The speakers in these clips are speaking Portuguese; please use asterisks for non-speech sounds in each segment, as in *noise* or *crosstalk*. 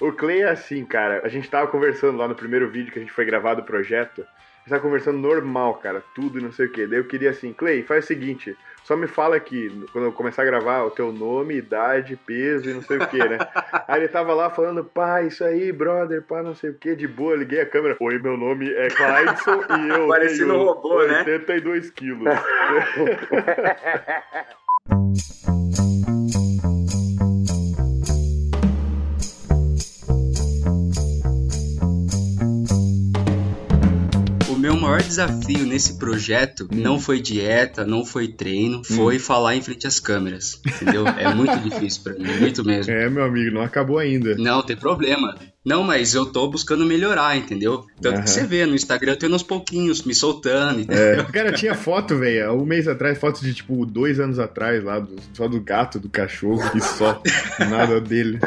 O Clay é assim, cara. A gente tava conversando lá no primeiro vídeo que a gente foi gravar do projeto. A gente tava conversando normal, cara. Tudo e não sei o quê. Daí eu queria assim, Clay, faz o seguinte. Só me fala aqui, quando eu começar a gravar, o teu nome, idade, peso e não sei o que, né? *laughs* aí ele tava lá falando, pá, isso aí, brother, pá, não sei o que, de boa, liguei a câmera. Oi, meu nome é Clydeson *laughs* e eu Parecendo tenho um robô, né? 82 quilos. *laughs* meu maior desafio nesse projeto não foi dieta, não foi treino, foi falar em frente às câmeras. Entendeu? É muito *laughs* difícil pra mim, muito mesmo. é, meu amigo, não acabou ainda. Não, tem problema. Não, mas eu tô buscando melhorar, entendeu? Tanto Aham. que você vê no Instagram, eu tô indo aos pouquinhos, me soltando, É. entendeu? Cara, tinha foto, velho, um mês atrás, foto de tipo dois anos atrás lá, do- só do gato, do cachorro e só. *laughs* Nada dele.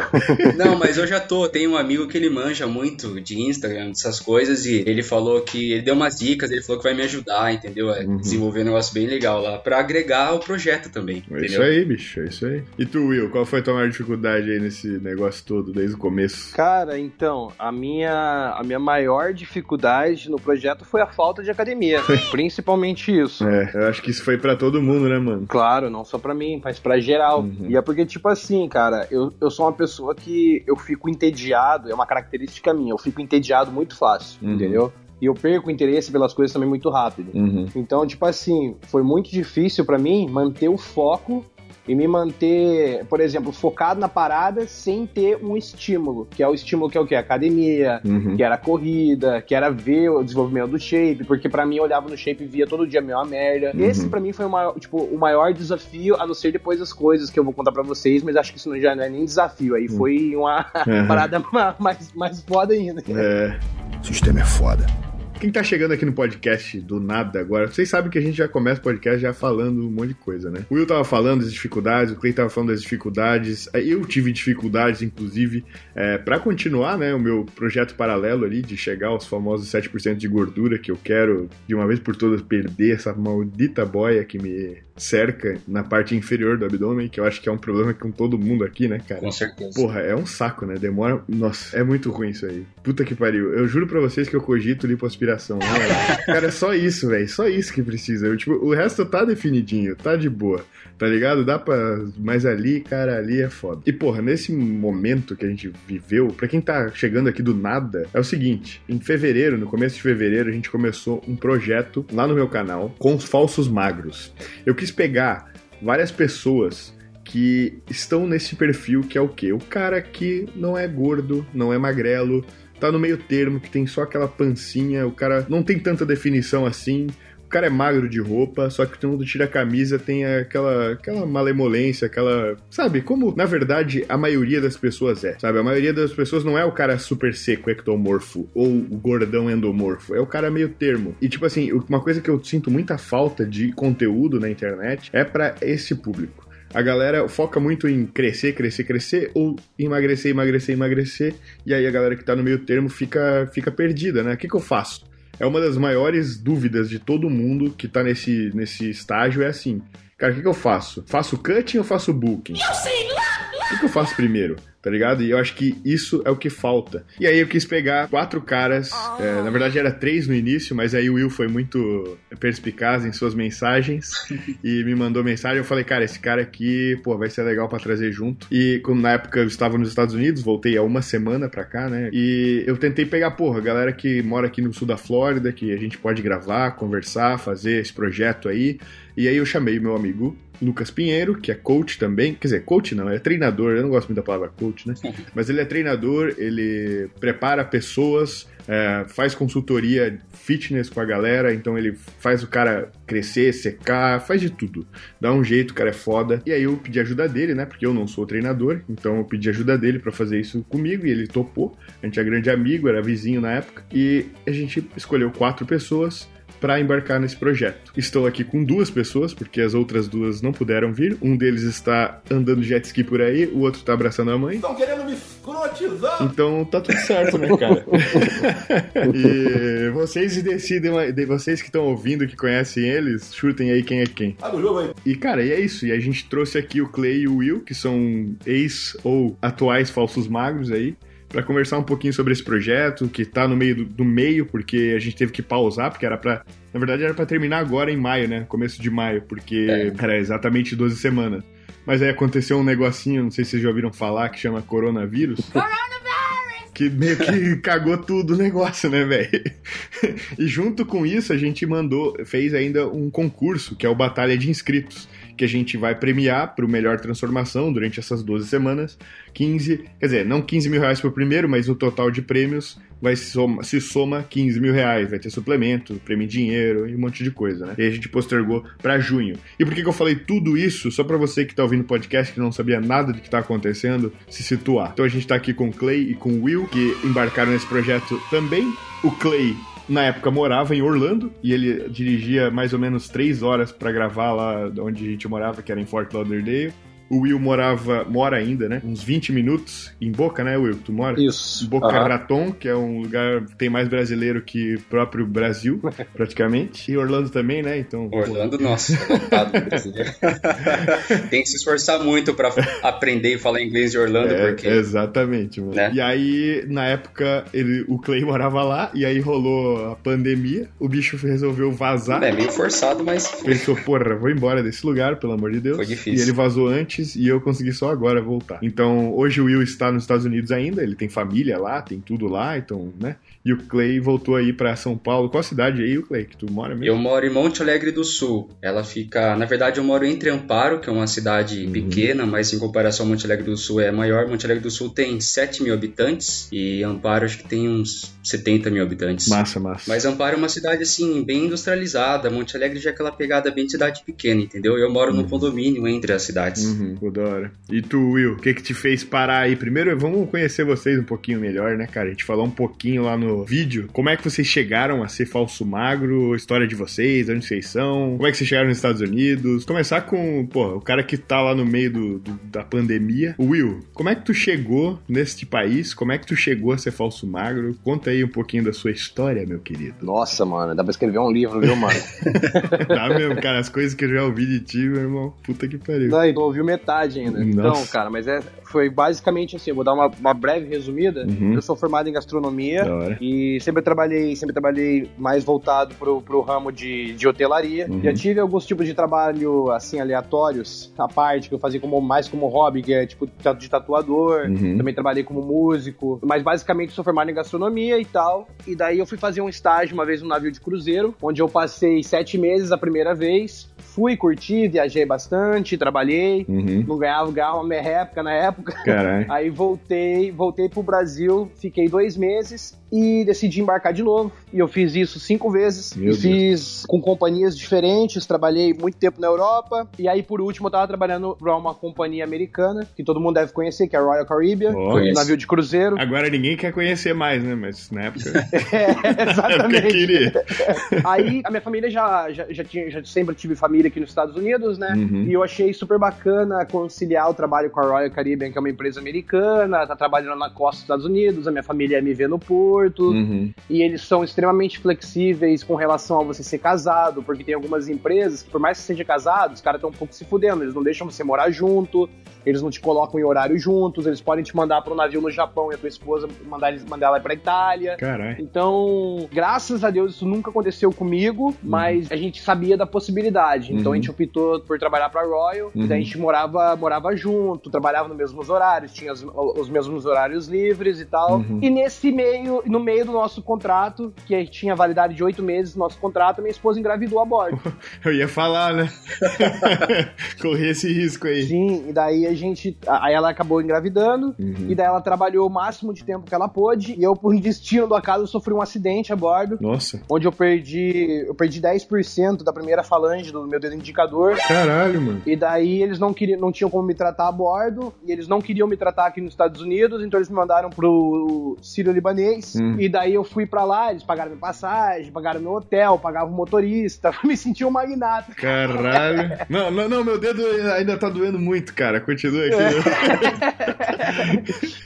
Não, mas eu já tô. Tem um amigo que ele manja muito de Instagram, dessas coisas, e ele falou que. Ele deu umas dicas, ele falou que vai me ajudar, entendeu? A Uhum. desenvolver um negócio bem legal lá, pra agregar ao projeto também, É entendeu? isso aí, bicho, é isso aí. E tu, Will, qual foi a tua maior dificuldade aí nesse negócio todo, desde o começo? Cara, então, a minha, a minha maior dificuldade no projeto foi a falta de academia. *laughs* Principalmente isso. É, eu acho que isso foi pra todo mundo, né, mano? Claro, não só pra mim, mas pra geral. Uhum. E é porque, tipo assim, cara, eu, eu sou uma pessoa que eu fico entediado, é uma característica minha, eu fico entediado muito fácil, Uhum. entendeu? E eu perco o interesse pelas coisas também muito rápido. Uhum. Então, tipo assim, foi muito difícil pra mim manter o foco e me manter, por exemplo, focado na parada sem ter um estímulo, que é o estímulo que é o quê? Academia, Uhum. que era corrida, que era ver o desenvolvimento do shape, porque pra mim eu olhava no shape e via todo dia a mesma merda. Uhum. Esse pra mim foi o maior, tipo, o maior desafio, a não ser depois das coisas que eu vou contar pra vocês, mas acho que isso não, já não é nem desafio, aí foi uma Uhum. *laughs* parada ma- mais, mais foda ainda. É. O sistema é foda. Quem tá chegando aqui no podcast do nada agora, vocês sabem que a gente já começa o podcast já falando um monte de coisa, né? O Will tava falando das dificuldades, o Clay tava falando das dificuldades, aí eu tive dificuldades, inclusive, é, para continuar, né, o meu projeto paralelo ali de chegar aos famosos 7% de gordura que eu quero, de uma vez por todas, perder essa maldita boia que me cerca na parte inferior do abdômen, que eu acho que é um problema com todo mundo aqui, né, cara? Com certeza. Porra, é um saco, né? Demora. Nossa, é muito ruim isso aí. Puta que pariu. Eu juro pra vocês que eu cogito lipoaspiração. Né? Cara, é só isso, velho. Só isso que precisa. Eu, tipo, o resto tá definidinho, tá de boa. Tá ligado? Dá pra. Mas ali, cara, ali é foda. E, porra, nesse momento que a gente viveu, pra quem tá chegando aqui do nada, é o seguinte: em fevereiro, no começo de fevereiro, a gente começou um projeto lá no meu canal com os falsos magros. Eu quis pegar várias pessoas que estão nesse perfil que é o quê? O cara que não é gordo, não é magrelo, tá no meio termo, que tem só aquela pancinha, o cara não tem tanta definição assim. O cara é magro de roupa, só que quando tira a camisa tem aquela, aquela malemolência, aquela. Sabe? Como na verdade a maioria das pessoas é. Sabe? A maioria das pessoas não é o cara super seco ectomorfo ou o gordão endomorfo. É o cara meio termo. E tipo assim, uma coisa que eu sinto muita falta de conteúdo na internet é para esse público. A galera foca muito em crescer, crescer, crescer, ou emagrecer, emagrecer, emagrecer, e aí a galera que tá no meio termo fica, fica perdida, né? O que, que eu faço? É uma das maiores dúvidas de todo mundo que tá nesse, nesse estágio, é assim. Cara, o que, que eu faço? Faço cutting ou faço booking? Eu sei lá! O que, eu faço primeiro? Tá ligado? E eu acho que isso é o que falta. E aí eu quis pegar quatro caras, é, na verdade era três no início, mas aí o Will foi muito perspicaz em suas mensagens *laughs* e me mandou mensagem. Eu falei, cara, esse cara aqui, pô, vai ser legal pra trazer junto. E como na época eu estava nos Estados Unidos, voltei há uma semana pra cá, né? E eu tentei pegar, porra, galera que mora aqui no sul da Flórida, que a gente pode gravar, conversar, fazer esse projeto aí. E aí eu chamei meu amigo Lucas Pinheiro, que é coach também. Quer dizer, coach não, é treinador. Eu não gosto muito da palavra coach, né? *laughs* Mas ele é treinador, ele prepara pessoas, é, faz consultoria fitness com a galera, então ele faz o cara crescer, secar, faz de tudo. Dá um jeito, o cara é foda. E aí eu pedi ajuda dele, né? Porque eu não sou treinador, então eu pedi ajuda dele para fazer isso comigo e ele topou. A gente é grande amigo, era vizinho na época. E a gente escolheu quatro pessoas para embarcar nesse projeto. Estou aqui com duas pessoas, porque as outras duas não puderam vir. Um deles está andando jet ski por aí, o outro está abraçando a mãe. Estão querendo me escrotizar. Então tá tudo certo, né, cara? *laughs* e vocês decidem, vocês que estão ouvindo, que conhecem eles, chutem aí quem é quem. Abre o jogo aí. E, cara, e é isso. E a gente trouxe aqui o Clay e o Will, que são ex ou atuais falsos magros aí. Para conversar um pouquinho sobre esse projeto, que tá no meio do, do, meio, porque a gente teve que pausar, porque era para Na verdade, era para terminar agora em maio, né? Começo de maio, porque é. era exatamente 12 semanas. Mas aí aconteceu um negocinho, não sei se vocês já ouviram falar, que chama coronavírus. *laughs* que meio que cagou tudo o negócio, né, velho? *laughs* e junto com isso, a gente mandou, fez ainda um concurso, que é o Batalha de Inscritos que a gente vai premiar para o melhor transformação durante essas 12 semanas. 15, quer dizer, não 15 mil reais por primeiro, mas o total de prêmios vai se soma, se soma 15 mil reais. Vai ter suplemento, prêmio em dinheiro e um monte de coisa, né? E a gente postergou para junho. E por que, que eu falei tudo isso? Só para você que tá ouvindo o podcast, que não sabia nada do que tá acontecendo, se situar. Então a gente tá aqui com o Clay e com o Will, que embarcaram nesse projeto também. O Clay na época morava em Orlando e ele dirigia mais ou menos três horas para gravar lá onde a gente morava, que era em Fort Lauderdale. O Will morava, mora ainda, né? Uns 20 minutos em Boca, né, Will? Tu mora? Isso. Boca uhum. Raton, que é um lugar que tem mais brasileiro que próprio Brasil, *laughs* praticamente. E Orlando também, né? Então. Orlando, pô... nossa, é brasileiro. *laughs* tem que se esforçar muito para aprender e falar inglês de Orlando, é, porque. Exatamente, mano. Né? E aí, na época, ele, o Clay morava lá, e aí rolou a pandemia, o bicho resolveu vazar. É meio forçado, mas. Pensou, porra, vou embora desse lugar, pelo amor de Deus. Foi difícil. E ele vazou antes antes e eu consegui só agora voltar. Então, hoje o Will está nos Estados Unidos ainda, ele tem família lá, tem tudo lá, então, né? E o Clay voltou aí para São Paulo. Qual cidade aí, o Clay, que tu mora mesmo? Eu moro em Monte Alegre do Sul. Ela fica, na verdade, eu moro entre Amparo, que é uma cidade uhum. pequena, mas em comparação ao Monte Alegre do Sul é maior. Monte Alegre do Sul tem 7 mil habitantes e Amparo acho que tem uns 70 mil habitantes. Massa, massa. Mas Amparo é uma cidade, assim, bem industrializada. Monte Alegre já é aquela pegada bem de cidade pequena, entendeu? Eu moro uhum. no condomínio entre as cidades. Uhum, da hora. E tu, Will, o que que te fez parar aí? Primeiro, vamos conhecer vocês um pouquinho melhor, né, cara? A gente falou um pouquinho lá no vídeo. Como é que vocês chegaram a ser falso magro? História de vocês, onde vocês são? Como é que vocês chegaram nos Estados Unidos? Começar com, pô, o cara que tá lá no meio do, do, da pandemia. Will, como é que tu chegou neste país? Como é que tu chegou a ser falso magro? Conta aí um pouquinho da sua história, meu querido. Nossa, mano, dá pra escrever um livro, viu, mano? *laughs* dá mesmo, cara. As coisas que eu já ouvi de ti, meu irmão. Puta que pariu. Não, não ouviu metade ainda. Nossa. Então, cara, mas é, foi basicamente assim, vou dar uma, uma breve resumida. Uhum. Eu sou formado em gastronomia e sempre trabalhei, sempre trabalhei mais voltado pro, pro ramo de, de hotelaria. Uhum. Já tive alguns tipos de trabalho, assim, aleatórios, a parte que eu fazia como, mais como hobby, que é tipo de tatuador. Uhum. Também trabalhei como músico. Mas basicamente sou formado em gastronomia e tal. E daí eu fui fazer um estágio uma vez no navio de cruzeiro, onde eu passei sete meses a primeira vez fui, curti, viajei bastante, trabalhei, uhum. não ganhava, ganhava uma merreca na época. Caralho. Aí voltei, voltei pro Brasil, fiquei dois meses e decidi embarcar de novo. E eu fiz isso cinco vezes. Meu fiz com companhias diferentes, trabalhei muito tempo na Europa. E aí, por último, eu tava trabalhando para uma companhia americana, que todo mundo deve conhecer, que é a Royal Caribbean, oh, um navio de cruzeiro. Agora ninguém quer conhecer mais, né? Mas na época. *laughs* é, exatamente. Queria. *laughs* aí a minha família já, já, já, tinha, já sempre tive família aqui nos Estados Unidos, né? Uhum. E eu achei super bacana conciliar o trabalho com a Royal Caribbean, que é uma empresa americana, tá trabalhando na costa dos Estados Unidos, a minha família ia me ver no porto Uhum. E eles são extremamente flexíveis com relação a você ser casado, porque tem algumas empresas que, por mais que seja casado, os caras estão um pouco se fudendo. Eles não deixam você morar junto, eles não te colocam em horário juntos, eles podem te mandar para um navio no Japão e a tua esposa mandar, mandar ela pra Itália. Caralho. Então, graças a Deus, isso nunca aconteceu comigo, uhum. mas a gente sabia da possibilidade. Então a gente uhum. optou por trabalhar pra Royal, uhum. daí a gente morava, morava junto, trabalhava nos mesmos horários, tinha os, os mesmos horários livres e tal. Uhum. E nesse meio, no meio do nosso contrato, que tinha validade de oito meses, nosso contrato, minha esposa engravidou a bordo. *laughs* Eu ia falar, né? *laughs* Correr esse risco aí. Sim, e daí a gente. Aí ela acabou engravidando, uhum. e daí ela trabalhou o máximo de tempo que ela pôde, e eu, por destino do acaso, sofri um acidente a bordo. Nossa. Onde eu perdi. Eu perdi 10% da primeira falange do meu dedo indicador. Caralho, mano. E daí eles não queriam, não tinham como me tratar a bordo, e eles não queriam me tratar aqui nos Estados Unidos, então eles me mandaram pro Sírio-Libanês. Uhum. E daí eu fui pra lá, eles pagaram minha passagem, pagaram meu hotel, pagavam o motorista, *laughs* me senti um magnata. Caralho. *laughs* não, não, não, meu dedo ainda tá doendo muito, cara. Continua aqui.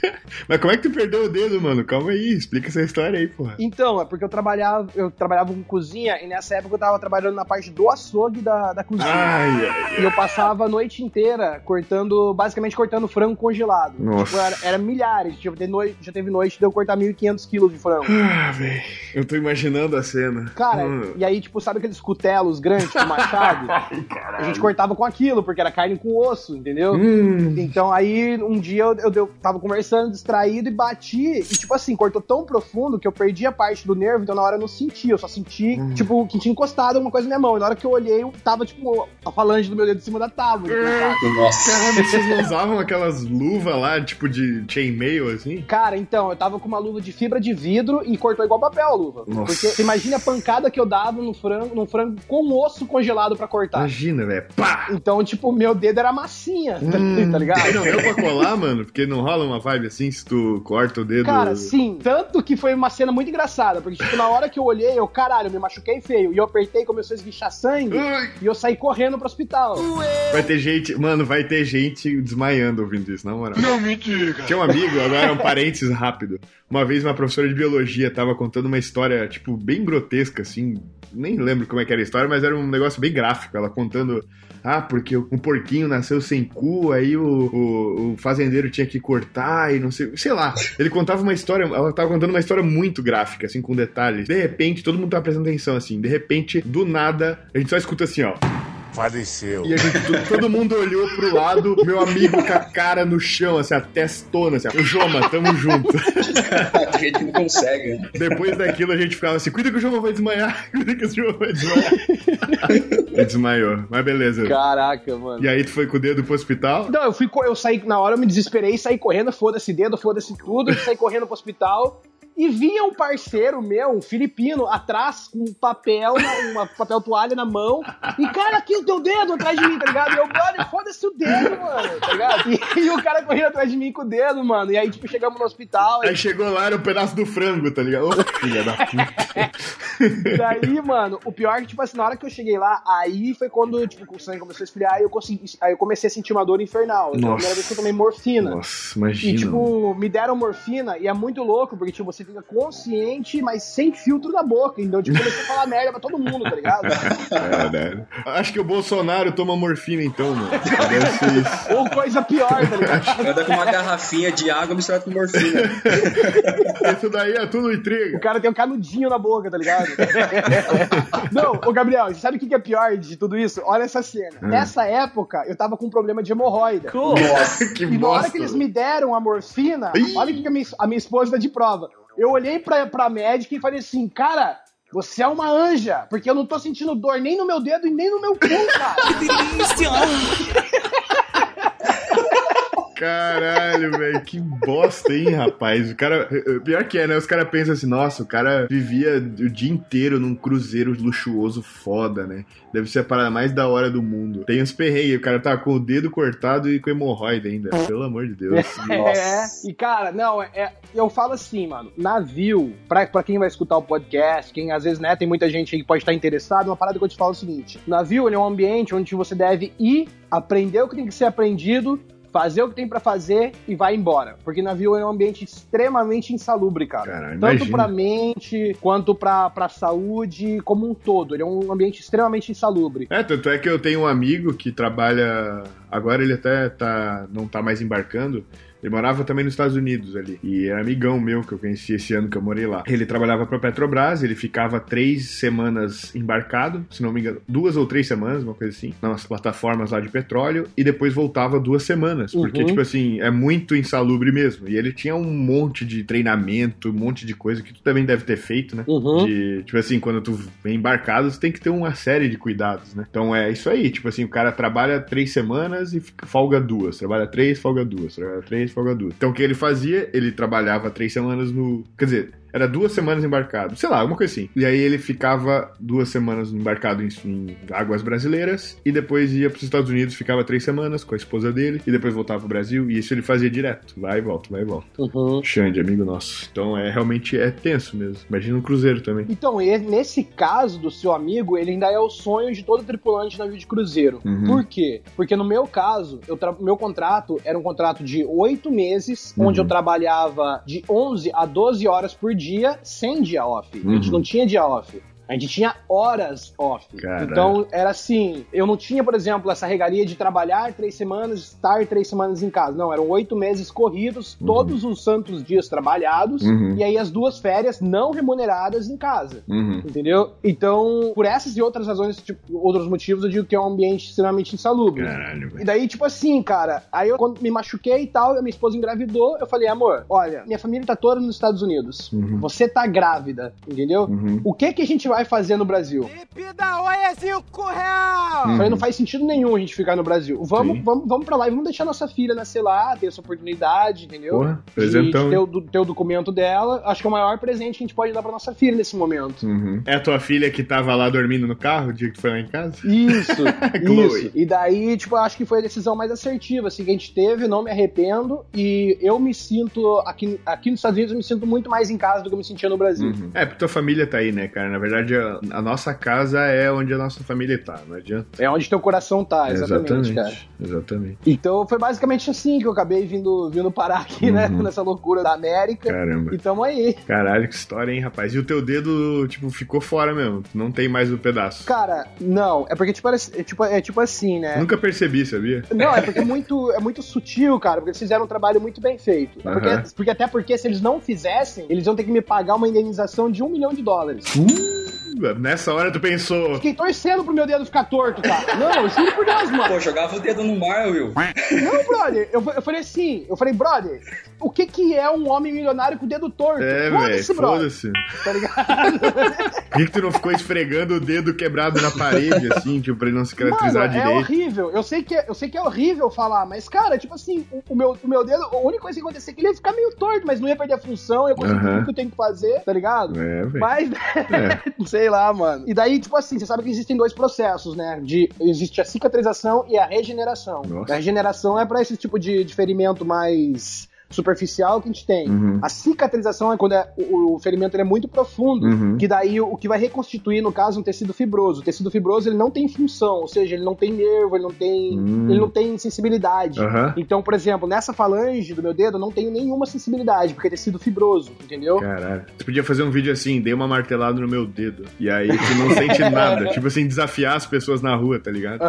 É. *laughs* Mas como é que tu perdeu o dedo, mano? Calma aí, explica essa história aí, porra. Então, é porque eu trabalhava, eu trabalhava com cozinha e nessa época eu tava trabalhando na parte do açougue da, da cozinha. Ai, ai, E eu passava a noite inteira cortando, basicamente cortando frango congelado. Nossa. Tipo, era, era, milhares. Tipo, teve noite, já teve noite de eu cortar 1.500 quilos de frango. Ah, velho. Eu tô imaginando a cena. Cara, hum. e aí, tipo, sabe aqueles cutelos grandes com machado? *laughs* Ai, a gente cortava com aquilo, porque era carne com osso, entendeu? Hum. Então aí, um dia eu, eu, eu tava conversando, distraído, e bati. E, tipo assim, cortou tão profundo que eu perdi a parte do nervo, então na hora eu não senti. Eu só senti, hum. tipo, que tinha encostado alguma coisa na minha mão. E na hora que eu olhei, eu tava, tipo, a falange do meu dedo em cima da tábua. Nossa. Caramba, vocês não usavam aquelas luvas lá, tipo, de chainmail, assim? Cara, então, eu tava com uma luva de fibra de vidro e cortou igual papel a luva. Nossa. Porque você imagina a pancada que eu dava no frango, no frango com osso congelado para cortar. Imagina, velho. Pá! Então, tipo, meu dedo era massinha, hum. *laughs* tá ligado? Não deu pra colar, mano? Porque não rola uma vibe assim se tu corta o dedo. Cara, sim. Tanto que foi uma cena muito engraçada, porque, tipo, na hora que eu olhei, eu, caralho, eu me machuquei feio. E eu apertei, começou a esguichar sangue. E eu saí correndo pro hospital. Vai ter gente, mano, vai ter gente desmaiando ouvindo isso, na moral. Não me diga. Tinha um amigo, agora um parênteses rápido. Uma vez uma professora de biologia tava contando uma história, tipo, bem grotesca, assim. Nem lembro como é que era a história, mas era um negócio bem gráfico. Ela contando ah, porque um porquinho nasceu sem cu, aí o, o, o, fazendeiro tinha que cortar e não sei, sei lá. Ele contava uma história, ela tava contando uma história muito gráfica, assim, com detalhes. De repente, todo mundo tava prestando atenção, assim, de repente, do nada, a gente só escuta assim, ó. Faleceu. E a gente, todo mundo olhou pro lado, meu amigo com a cara no chão, assim, a testona, assim, o Joma, tamo junto. *laughs* a gente não consegue. Depois daquilo a gente ficava assim, cuida que o Joma vai desmaiar, *laughs* cuida que o Joma vai desmaiar. Ele desmaiou, mas beleza. Caraca, mano. E aí tu foi com o dedo pro hospital? Não, eu fui, eu saí, na hora eu me desesperei, saí correndo, foda-se dedo, foda-se tudo, saí correndo pro hospital e vinha um parceiro meu, um filipino, atrás com um papel, uma papel toalha na mão. E, cara, aqui o teu dedo atrás de mim, tá ligado? E eu, brother, foda-se o dedo, mano, tá ligado? E, e, o cara correndo atrás de mim com o dedo, mano. E aí, tipo, chegamos no hospital. Aí e... chegou lá, era um pedaço do frango, tá ligado? Oh, filha da puta. *laughs* Daí, mano, o pior é que, tipo assim, na hora que eu cheguei lá, aí foi quando, tipo, o sangue começou a esfriar e eu consegui. Aí eu comecei a sentir uma dor infernal. Nossa. Então, a primeira vez que eu tomei morfina. Nossa, imagina. E, tipo, me deram morfina e é muito louco, porque, tipo, você você fica consciente, mas sem filtro na boca. Então, tipo, comecei a falar merda pra todo mundo, tá ligado? É, né? Acho que o Bolsonaro toma morfina, então, mano. *laughs* Ou coisa pior, tá ligado? Anda com uma garrafinha de água misturada com morfina. *laughs* Isso daí é tudo intriga. O cara tem um canudinho na boca, tá ligado? *laughs* Não, ô Gabriel, sabe o que é pior de tudo isso? Olha essa cena. Hum. Nessa época, eu tava com um problema de hemorroida. Nossa, que E na hora que eles me deram a morfina, Ih. olha o que a minha, a minha esposa tá de prova eu olhei pra, pra médica e falei assim, cara, você é uma anja, porque eu não tô sentindo dor nem no meu dedo e nem no meu cu, cara. *laughs* que delícia! *laughs* Caralho, velho, que bosta, hein, rapaz? O cara. Pior que é, né? Os caras pensam assim, nossa, o cara vivia o dia inteiro num cruzeiro luxuoso foda, né? Deve ser a parada mais da hora do mundo. Tem uns perreios, o cara tá com o dedo cortado e com hemorroida ainda. Pelo amor de Deus. *laughs* É, e cara, não, é, eu falo assim, mano, navio, pra, pra quem vai escutar o podcast, quem às vezes, né, tem muita gente aí que pode estar interessado, uma parada que eu te falo é o seguinte: navio ele é um ambiente onde você deve ir, aprender o que tem que ser aprendido fazer o que tem para fazer e vai embora. Porque navio é um ambiente extremamente insalubre, cara. cara Tanto imagina. pra mente, quanto pra, pra saúde, como um todo. Ele é um ambiente extremamente insalubre. É, tanto é que eu tenho um amigo que trabalha. Agora ele até tá, não tá mais embarcando ele morava também nos Estados Unidos ali. E era amigão meu que eu conheci esse ano que eu morei lá. Ele trabalhava pra Petrobras, ele ficava três semanas embarcado, se não me engano, duas ou três semanas, uma coisa assim, nas plataformas lá de petróleo, e depois voltava duas semanas. Porque, uhum. tipo assim, é muito insalubre mesmo. E ele tinha um monte de treinamento, um monte de coisa que tu também deve ter feito, né? Uhum. De, tipo assim, quando tu vem embarcado, tu tem que ter uma série de cuidados, né? Então é isso aí. Tipo assim, o cara trabalha três semanas e folga duas. Trabalha três, folga duas. Trabalha três, folga. Então o que ele fazia? Ele trabalhava três semanas no. Quer dizer, Era duas semanas embarcado. Sei lá, alguma coisa assim. E aí ele ficava duas semanas embarcado em, em águas brasileiras e depois ia para os Estados Unidos, ficava três semanas com a esposa dele e depois voltava pro Brasil. E isso ele fazia direto. Vai e volta, vai e volta. Uhum. Xande, amigo nosso. Então é realmente é tenso mesmo. Imagina um cruzeiro também. Então, nesse caso do seu amigo, ele ainda é o sonho de todo tripulante na vida de cruzeiro. Uhum. Por quê? Porque no meu caso, eu meu contrato era um contrato de oito meses, uhum. onde eu trabalhava de 11 a 12 horas por dia, sem dia off. Uhum. A gente uhum. não tinha dia off. A gente tinha horas off. Caralho. Então, era assim, eu não tinha, por exemplo, essa regalia de trabalhar três semanas, estar três semanas em casa. Não, eram oito meses corridos, uhum. todos os santos dias trabalhados, uhum. e aí as duas férias não remuneradas em casa. Uhum. Entendeu? Então, por essas e outras razões, tipo, outros motivos, eu digo que é um ambiente extremamente insalubre. Caralho, e daí, tipo assim, cara, aí eu quando me machuquei e tal, a minha esposa engravidou, eu falei, amor, olha, minha família tá toda nos Estados Unidos. Uhum. Você tá grávida, entendeu? Uhum. O que que a gente vai fazer no Brasil? oi é cinco real! Uhum. Falei, não faz sentido nenhum a gente ficar no Brasil. Vamos, vamos, vamos pra lá e vamos deixar nossa filha nascer lá, ter essa oportunidade, entendeu? Porra, presentão. De, de ter, o, ter o documento dela. Acho que é o maior presente que a gente pode dar pra nossa filha nesse momento. Uhum. É a tua filha que tava lá dormindo no carro o dia que tu foi lá em casa? Isso, *laughs* isso. E daí, tipo, acho que foi a decisão mais assertiva, assim, que a gente teve, não me arrependo, e eu me sinto, aqui, aqui nos Estados Unidos, eu me sinto muito mais em casa do que eu me sentia no Brasil. Uhum. É, porque tua família tá aí, né, cara? Na verdade, a, a, nossa casa é onde a nossa família tá, não adianta. É onde teu coração tá, exatamente, exatamente cara. Exatamente. Então foi basicamente assim que eu acabei vindo, vindo parar aqui, né, uhum. né? Nessa loucura da América. Caramba. E tamo aí. Caralho, que história, hein, rapaz? E o teu dedo, tipo, ficou fora mesmo? Não tem mais o pedaço? Cara, não. É porque, tipo, é, tipo, é tipo assim, né? Nunca percebi, sabia? Não, é porque é muito, é muito sutil, cara, porque eles fizeram um trabalho muito bem feito. Uhum. Porque, porque até porque se eles não fizessem, eles iam ter que me pagar uma indenização de um milhão de dólares. Uh, nessa hora tu pensou. Fiquei torcendo pro meu dedo ficar torto, cara. Não, juro por Deus, mano. Pô, jogava o dedo no mar, Will. Não, brother. Eu, eu falei assim, eu falei, brother, o que que é um homem milionário com o dedo torto? É, velho, foda-se. Tá ligado? *laughs* Por que, que tu não ficou esfregando o dedo quebrado na parede, assim, tipo, pra ele não se caracterizar Mano, é direito? É horrível. Eu sei, que é, eu sei que é horrível falar, mas, cara, tipo assim, o, o meu, o meu dedo, a única coisa que ia acontecer é que ele ia ficar meio torto, mas não ia perder a função, eu conseguir uh -huh. o que eu tenho que fazer, tá ligado? É, velho. Mas, *laughs* é. sei lá, mano. E daí, tipo assim, você sabe que existem dois processos, né? De, existe a cicatrização e a regeneração. Nossa. A regeneração é para esse tipo de, de ferimento mais superficial que a gente tem. Uhum. A cicatrização é quando é, o, o, ferimento é muito profundo, uhum. que daí o, o, que vai reconstituir, no caso, um tecido fibroso. O tecido fibroso ele não tem função, ou seja, ele não tem nervo, ele não tem, uhum. ele não tem sensibilidade. Então, por exemplo, nessa falange do meu dedo, eu não tenho nenhuma sensibilidade, porque é tecido fibroso, entendeu? Caralho. Você podia fazer um vídeo assim, dei uma martelada no meu dedo, e aí tu não sente *laughs* nada. tipo assim, desafiar as pessoas na rua, tá ligado?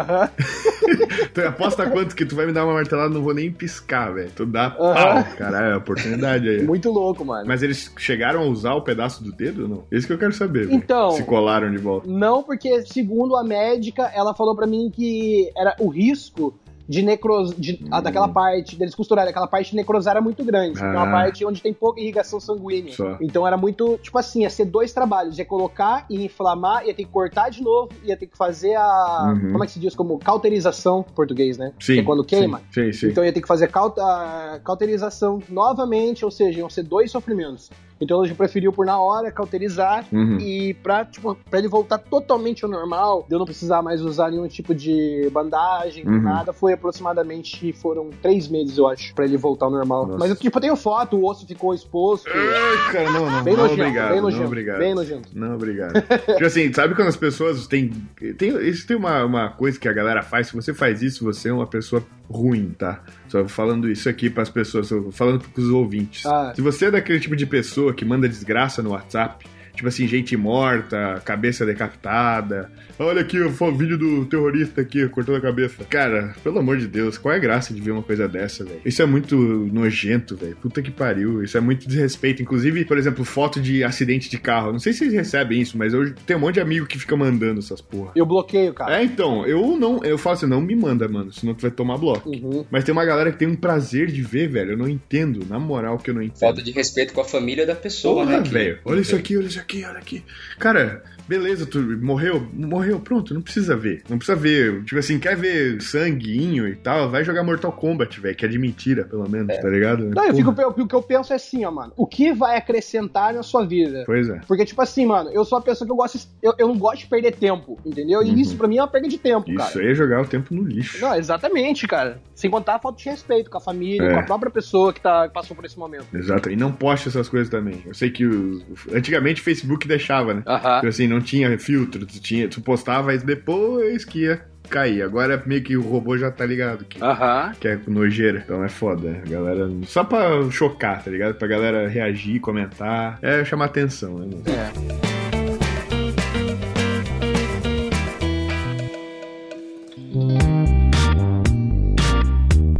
então, *laughs* aposta quanto que tu vai me dar uma martelada, não vou nem piscar, velho. Tu dá pau. Caralho, é oportunidade aí. Muito louco, mano. Mas eles chegaram a usar o pedaço do dedo ou não? Isso que eu quero saber. Então. Se colaram de volta. Não, porque segundo a médica, ela falou para mim que era o risco de necros. De, hum. daquela parte, deles costurarem, aquela parte de necrosar era muito grande. Ah. É uma parte onde tem pouca irrigação sanguínea. Só. Então era muito, tipo assim, ia ser dois trabalhos: ia colocar e inflamar, ia ter que cortar de novo, ia ter que fazer a. Uhum. Como é que se diz? Como cauterização em português, né? Sim. Que é quando queima. Sim, sim, sim. Então ia ter que fazer a cauterização novamente, ou seja, iam ser dois sofrimentos. Então ela já preferiu por na hora cauterizar uhum. e pra, tipo, pra ele voltar totalmente ao normal, de eu não precisar mais usar nenhum tipo de bandagem, uhum. nada, foi aproximadamente, foram três meses, eu acho, pra ele voltar ao normal. Nossa. Mas tipo, eu tenho foto, o osso ficou exposto. Ai, cara, não, não, bem não, nojento, obrigado, bem nojento, não, obrigado. Bem nojento. Não, obrigado. tipo assim, sabe quando as pessoas têm, tem, isso tem uma, uma coisa que a galera faz, se você faz isso, você é uma pessoa ruim, tá? Só falando isso aqui para as pessoas, falando para os ouvintes. Ah. Se você é daquele tipo de pessoa que manda desgraça no WhatsApp, Tipo assim, gente morta, cabeça decapitada. Olha aqui o vídeo do terrorista aqui, cortando a cabeça. Cara, pelo amor de Deus, qual é a graça de ver uma coisa dessa, velho? Isso é muito nojento, velho. Puta que pariu. Isso é muito desrespeito. Inclusive, por exemplo, foto de acidente de carro. Não sei se vocês recebem isso, mas eu tenho um monte de amigo que fica mandando essas porra. Eu bloqueio, cara. É, então, eu não. Eu falo assim, não me manda, mano, senão tu vai tomar bloco. Uhum. Mas tem uma galera que tem um prazer de ver, velho. Eu não entendo. Na moral que eu não entendo. Falta de respeito com a família da pessoa, porra, né? velho. Olha isso aqui, olha isso aqui aqui, olha aqui. Cara, beleza, tu morreu, morreu, pronto, não precisa ver. Não precisa ver. Tipo assim, quer ver sanguinho e tal, vai jogar Mortal Kombat, velho, que é de mentira, pelo menos, é. tá ligado? Não, eu fico, o que eu penso é assim, ó, mano, o que vai acrescentar na sua vida? Pois é. Porque, tipo assim, mano, eu sou uma pessoa que eu gosto, eu, eu não gosto de perder tempo, entendeu? E uhum. isso pra mim é uma perda de tempo, isso cara. Isso aí é jogar o tempo no lixo. Não, exatamente, cara. Sem contar a falta de respeito com a família, é. com a própria pessoa que, tá, que passou por esse momento. Exato, e não poste essas coisas também. Eu sei que os, antigamente o Facebook deixava, né? Tipo assim, não tinha filtro, tu, tinha, tu postava e depois que ia cair. Agora meio que o robô já tá ligado. Que, Aham. que é nojeira. Então é foda. A galera. Só pra chocar, tá ligado? Pra galera reagir, comentar. É chamar atenção, né? É.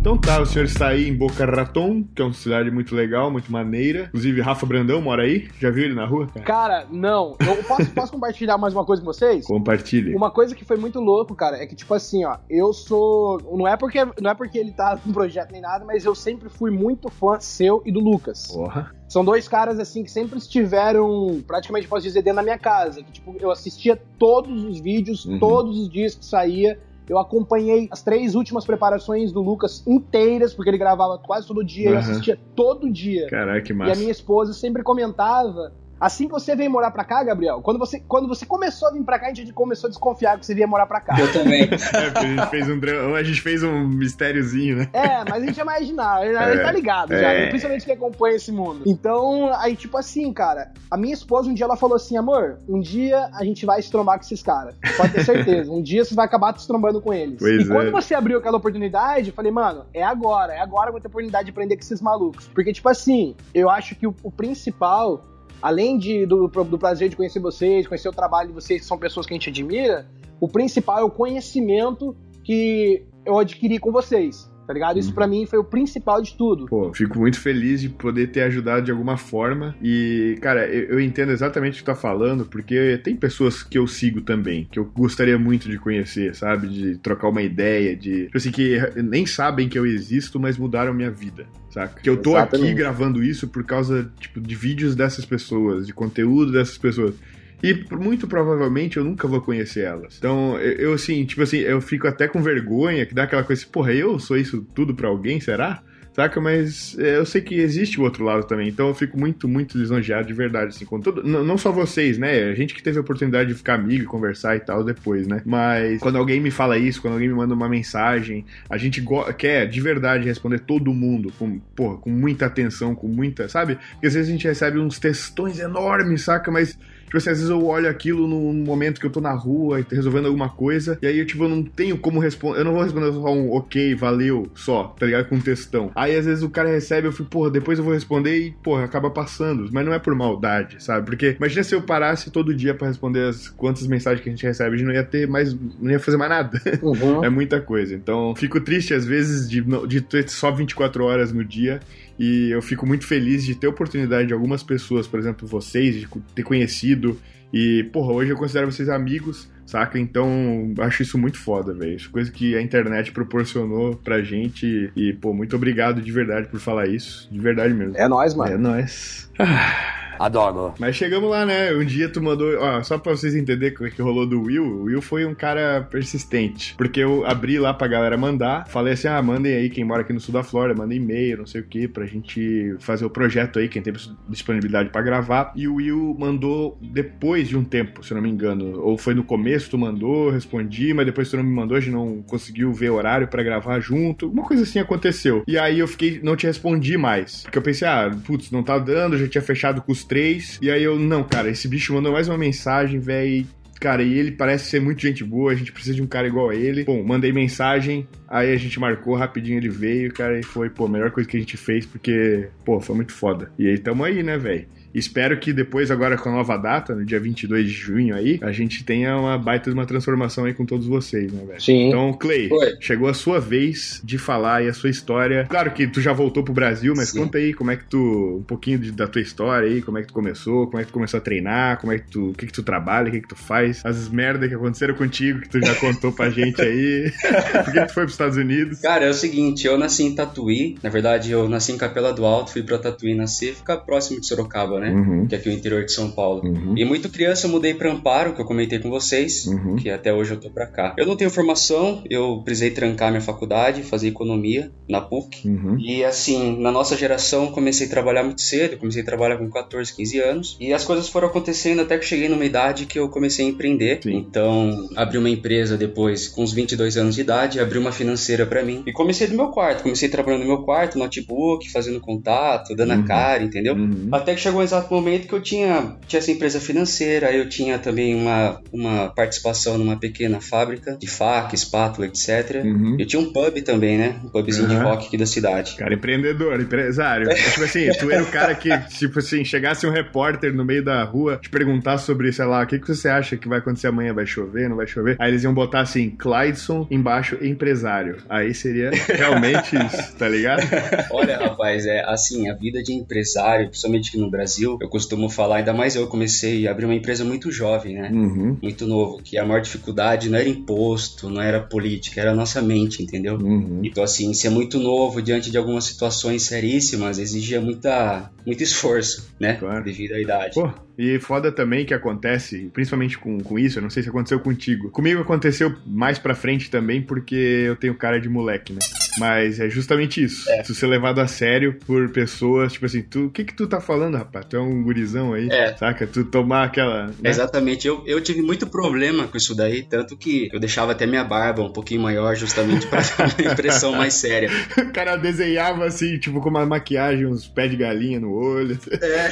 Então tá, o senhor está aí em Boca Raton, que é uma cidade muito legal, muito maneira. Inclusive, Rafa Brandão mora aí. Já viu ele na rua, cara? Cara, não. Eu posso, posso compartilhar mais uma coisa com vocês? Compartilhe. Uma coisa que foi muito louco, cara, é que, tipo assim, ó, eu sou. Não é porque, não é porque ele tá *laughs* no projeto nem nada, mas eu sempre fui muito fã seu e do Lucas. Porra. São dois caras, assim, que sempre estiveram, praticamente posso dizer, dentro da minha casa. Que, tipo, eu assistia todos os vídeos, uhum. todos os dias que saía eu acompanhei as três últimas preparações do Lucas inteiras, porque ele gravava quase todo dia, uhum. eu assistia todo dia. Caraca, que massa. E a minha esposa sempre comentava Assim que você veio morar pra cá, Gabriel, quando você, quando você começou a vir pra cá, a gente começou a desconfiar que você ia morar pra cá. Eu também. *laughs* é, a gente fez um, a gente fez um mistériozinho, né? É, mas a gente imaginar, a gente é, tá ligado é. já, né? principalmente quem acompanha esse mundo. Então, aí tipo assim, cara, a minha esposa um dia ela falou assim, amor, um dia a gente vai se trombar com esses caras, pode ter certeza, um dia você vai acabar se trombando com eles. Pois e quando é. você abriu aquela oportunidade, eu falei, mano, é agora, é agora que eu vou ter oportunidade de aprender com esses malucos. Porque tipo assim, eu acho que o, o principal além de, do, do prazer de conhecer vocês, conhecer o trabalho de vocês, que são pessoas que a gente admira, o principal é o conhecimento que eu adquiri com vocês tá ligado? Isso uhum. para mim foi o principal de tudo. Pô, fico muito feliz de poder ter ajudado de alguma forma. E, cara, eu, eu, entendo exatamente o que tu tá falando, porque tem pessoas que eu sigo também, que eu gostaria muito de conhecer, sabe? De trocar uma ideia, de. Tipo assim, que nem sabem que eu existo, mas mudaram minha vida, saca? Que eu tô exatamente. aqui gravando isso por causa, tipo, de vídeos dessas pessoas, de conteúdo dessas pessoas. E muito provavelmente eu nunca vou conhecer elas. Então, eu, eu assim, tipo assim, eu fico até com vergonha, que dá aquela coisa assim, porra, eu sou isso tudo para alguém, será? Saca? Mas é, eu sei que existe o outro lado também. Então eu fico muito, muito lisonjeado de verdade, assim, com todo. Não, não só vocês, né? A gente que teve a oportunidade de ficar amigo e conversar e tal depois, né? Mas quando alguém me fala isso, quando alguém me manda uma mensagem, a gente quer de verdade responder todo mundo com, porra, com muita atenção, com muita. Sabe? Porque às vezes a gente recebe uns textões enormes, saca? Mas Tipo assim, às vezes eu olho aquilo num momento que eu tô na rua e resolvendo alguma coisa, e aí eu, tipo, eu não tenho como responder. Eu não vou responder só um ok, valeu, só, tá ligado? Com um textão. Aí às vezes o cara recebe, eu fico, porra, depois eu vou responder e, porra, acaba passando. Mas não é por maldade, sabe? Porque imagina se eu parasse todo dia para responder as quantas mensagens que a gente recebe, a gente não ia ter mais, não ia fazer mais nada. Uhum. *laughs* é muita coisa. Então, fico triste às vezes de, de ter só 24 horas no dia e eu fico muito feliz de ter a oportunidade de algumas pessoas, por exemplo, vocês, de ter conhecido. E, porra, hoje eu considero vocês amigos, saca? Então, acho isso muito foda, velho. Isso é coisa que a internet proporcionou pra gente. E, pô, muito obrigado de verdade por falar isso. De verdade mesmo. É nóis, mano. É nóis. Ah. *sighs* Adoro. Mas chegamos lá, né? Um dia tu mandou. Ó, só pra vocês entenderem o que rolou do Will, o Will foi um cara persistente. Porque eu abri lá pra galera mandar. Falei assim: ah, mandem aí quem mora aqui no sul da Flórida, mandem e-mail, não sei o que, pra gente fazer o projeto aí, quem tem disponibilidade pra gravar. E o Will mandou depois de um tempo, se eu não me engano. Ou foi no começo, tu mandou, respondi, mas depois tu não me mandou, a gente não conseguiu ver horário pra gravar junto. Uma coisa assim aconteceu. E aí eu fiquei, não te respondi mais. Porque eu pensei, ah, putz, não tá dando, já tinha fechado com os três. E aí eu, não, cara, esse bicho mandou mais uma mensagem, velho. Cara, e ele parece ser muito gente boa, a gente precisa de um cara igual a ele. Bom, mandei mensagem, aí a gente marcou rapidinho, ele veio, cara, e foi, pô, a melhor coisa que a gente fez, porque, pô, foi muito foda. E aí tamo aí, né, velho? Espero que depois, agora com a nova data, no dia 22 de junho aí, a gente tenha uma baita de uma transformação aí com todos vocês, né, velho? Sim. Então, Clay, Oi. chegou a sua vez de falar aí a sua história. Claro que tu já voltou pro Brasil, mas Sim. conta aí como é que tu, um pouquinho de, da tua história aí, como é que tu começou, como é que tu começou a treinar, como é que tu, o que que tu trabalha, o que que tu faz, as merdas que aconteceram contigo que tu já contou pra gente aí. *laughs* Por que tu foi pros Estados Unidos? Cara, é o seguinte, eu nasci em Tatuí, na verdade eu nasci em Capela do Alto, fui pra Tatuí nascer, fica próximo de Sorocaba, né? Né? Uhum. Que é aqui o interior de São Paulo. Uhum. E muito criança eu mudei para Amparo, que eu comentei com vocês, uhum. que até hoje eu tô pra cá. Eu não tenho formação, eu precisei trancar minha faculdade, fazer economia na PUC. Uhum. E assim, na nossa geração, comecei a trabalhar muito cedo, comecei a trabalhar com 14, 15 anos. E as coisas foram acontecendo até que cheguei numa idade que eu comecei a empreender. Sim. Então, abri uma empresa depois, com uns 22 anos de idade, abri uma financeira para mim. E comecei do meu quarto, comecei trabalhando no meu quarto, notebook, fazendo contato, dando uhum. a cara, entendeu? Uhum. Até que chegou exato momento que eu tinha, tinha essa empresa financeira, eu tinha também uma, uma participação numa pequena fábrica de faca, espátula, etc. Uhum. Eu tinha um pub também, né? Um pubzinho de rock aqui da cidade. Cara, empreendedor, empresário. tipo assim, tu era o cara que, *laughs* tipo assim, chegasse um repórter no meio da rua te perguntar sobre, sei lá, o que, que você acha que vai acontecer amanhã? Vai chover, não vai chover? Aí eles iam botar assim, Clydeson embaixo empresário. Aí seria realmente isso, tá ligado? *laughs* Olha, rapaz, é assim, a vida de empresário, principalmente aqui no Brasil, eu costumo falar, ainda mais eu comecei a abrir uma empresa muito jovem, né? Uhum. Muito novo, que a maior dificuldade não era imposto, não era política, era a nossa mente, entendeu? Uhum. Então, assim, ser muito novo diante de algumas situações seríssimas exigia muita, muito esforço, né? Claro. Devido à idade. Pô, e foda também que acontece, principalmente com, com isso, eu não sei se aconteceu contigo. Comigo aconteceu mais pra frente também, porque eu tenho cara de moleque, né? Mas é justamente isso. É. Tu ser levado a sério por pessoas, tipo assim, tu, o que que tu tá falando, rapaz? Tu é um gurizão aí, é. saca? Tu tomar aquela... Né? Exatamente. Eu, eu tive muito problema com isso daí, tanto que eu deixava até minha barba um pouquinho maior, justamente pra *laughs* dar uma impressão mais séria. o cara desenhava assim, tipo, com uma maquiagem, uns pés de galinha no olho. É.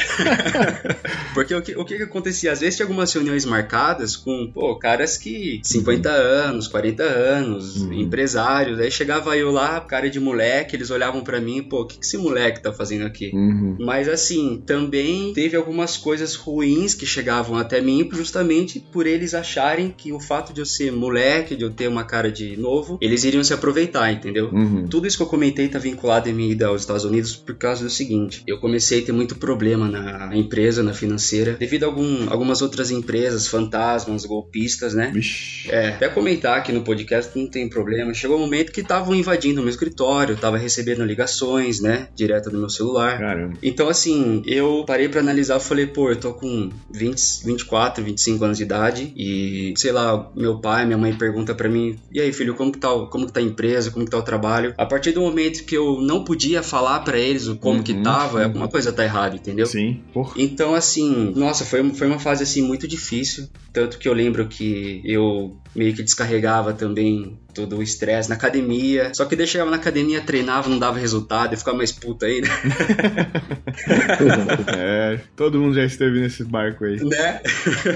*laughs* porque o que, o que que acontecia? Às vezes tinha algumas reuniões marcadas com, pô, caras que 50 uhum. anos, 40 anos, uhum. empresários, aí chegava eu lá, cara de moleque, eles olhavam para mim, pô, o que, que esse moleque tá fazendo aqui? Uhum. Mas assim, também teve algumas coisas ruins que chegavam até mim justamente por eles acharem que o fato de eu ser moleque, de eu ter uma cara de novo, eles iriam se aproveitar, entendeu? Uhum. Tudo isso que eu comentei tá vinculado em minha ida aos Estados Unidos por causa do seguinte, eu comecei a ter muito problema na empresa, na financeira, devido a algum, algumas outras empresas, fantasmas, golpistas, né? Vixe. É, até comentar aqui no podcast não tem problema, chegou um momento que estavam invadindo meu escritório, tava recebendo ligações, né, direto do meu celular. Caramba. Então, assim, eu parei para analisar, falei, pô, eu tô com 20, 24, 25 anos de idade e, sei lá, meu pai, minha mãe pergunta para mim, e aí, filho, como que tá, como que tá a empresa, como que tá o trabalho? A partir do momento que eu não podia falar para eles o como uhum, que tava, alguma coisa tá errada, entendeu? Sim. Porra. Então, assim, nossa, foi, foi uma fase, assim, muito difícil, tanto que eu lembro que eu meio que descarregava também todo o estresse na academia. Só que daí chegava na academia, treinava, não dava resultado, e ficava mais puta aí, né? é, todo mundo já esteve nesse barco aí. Né?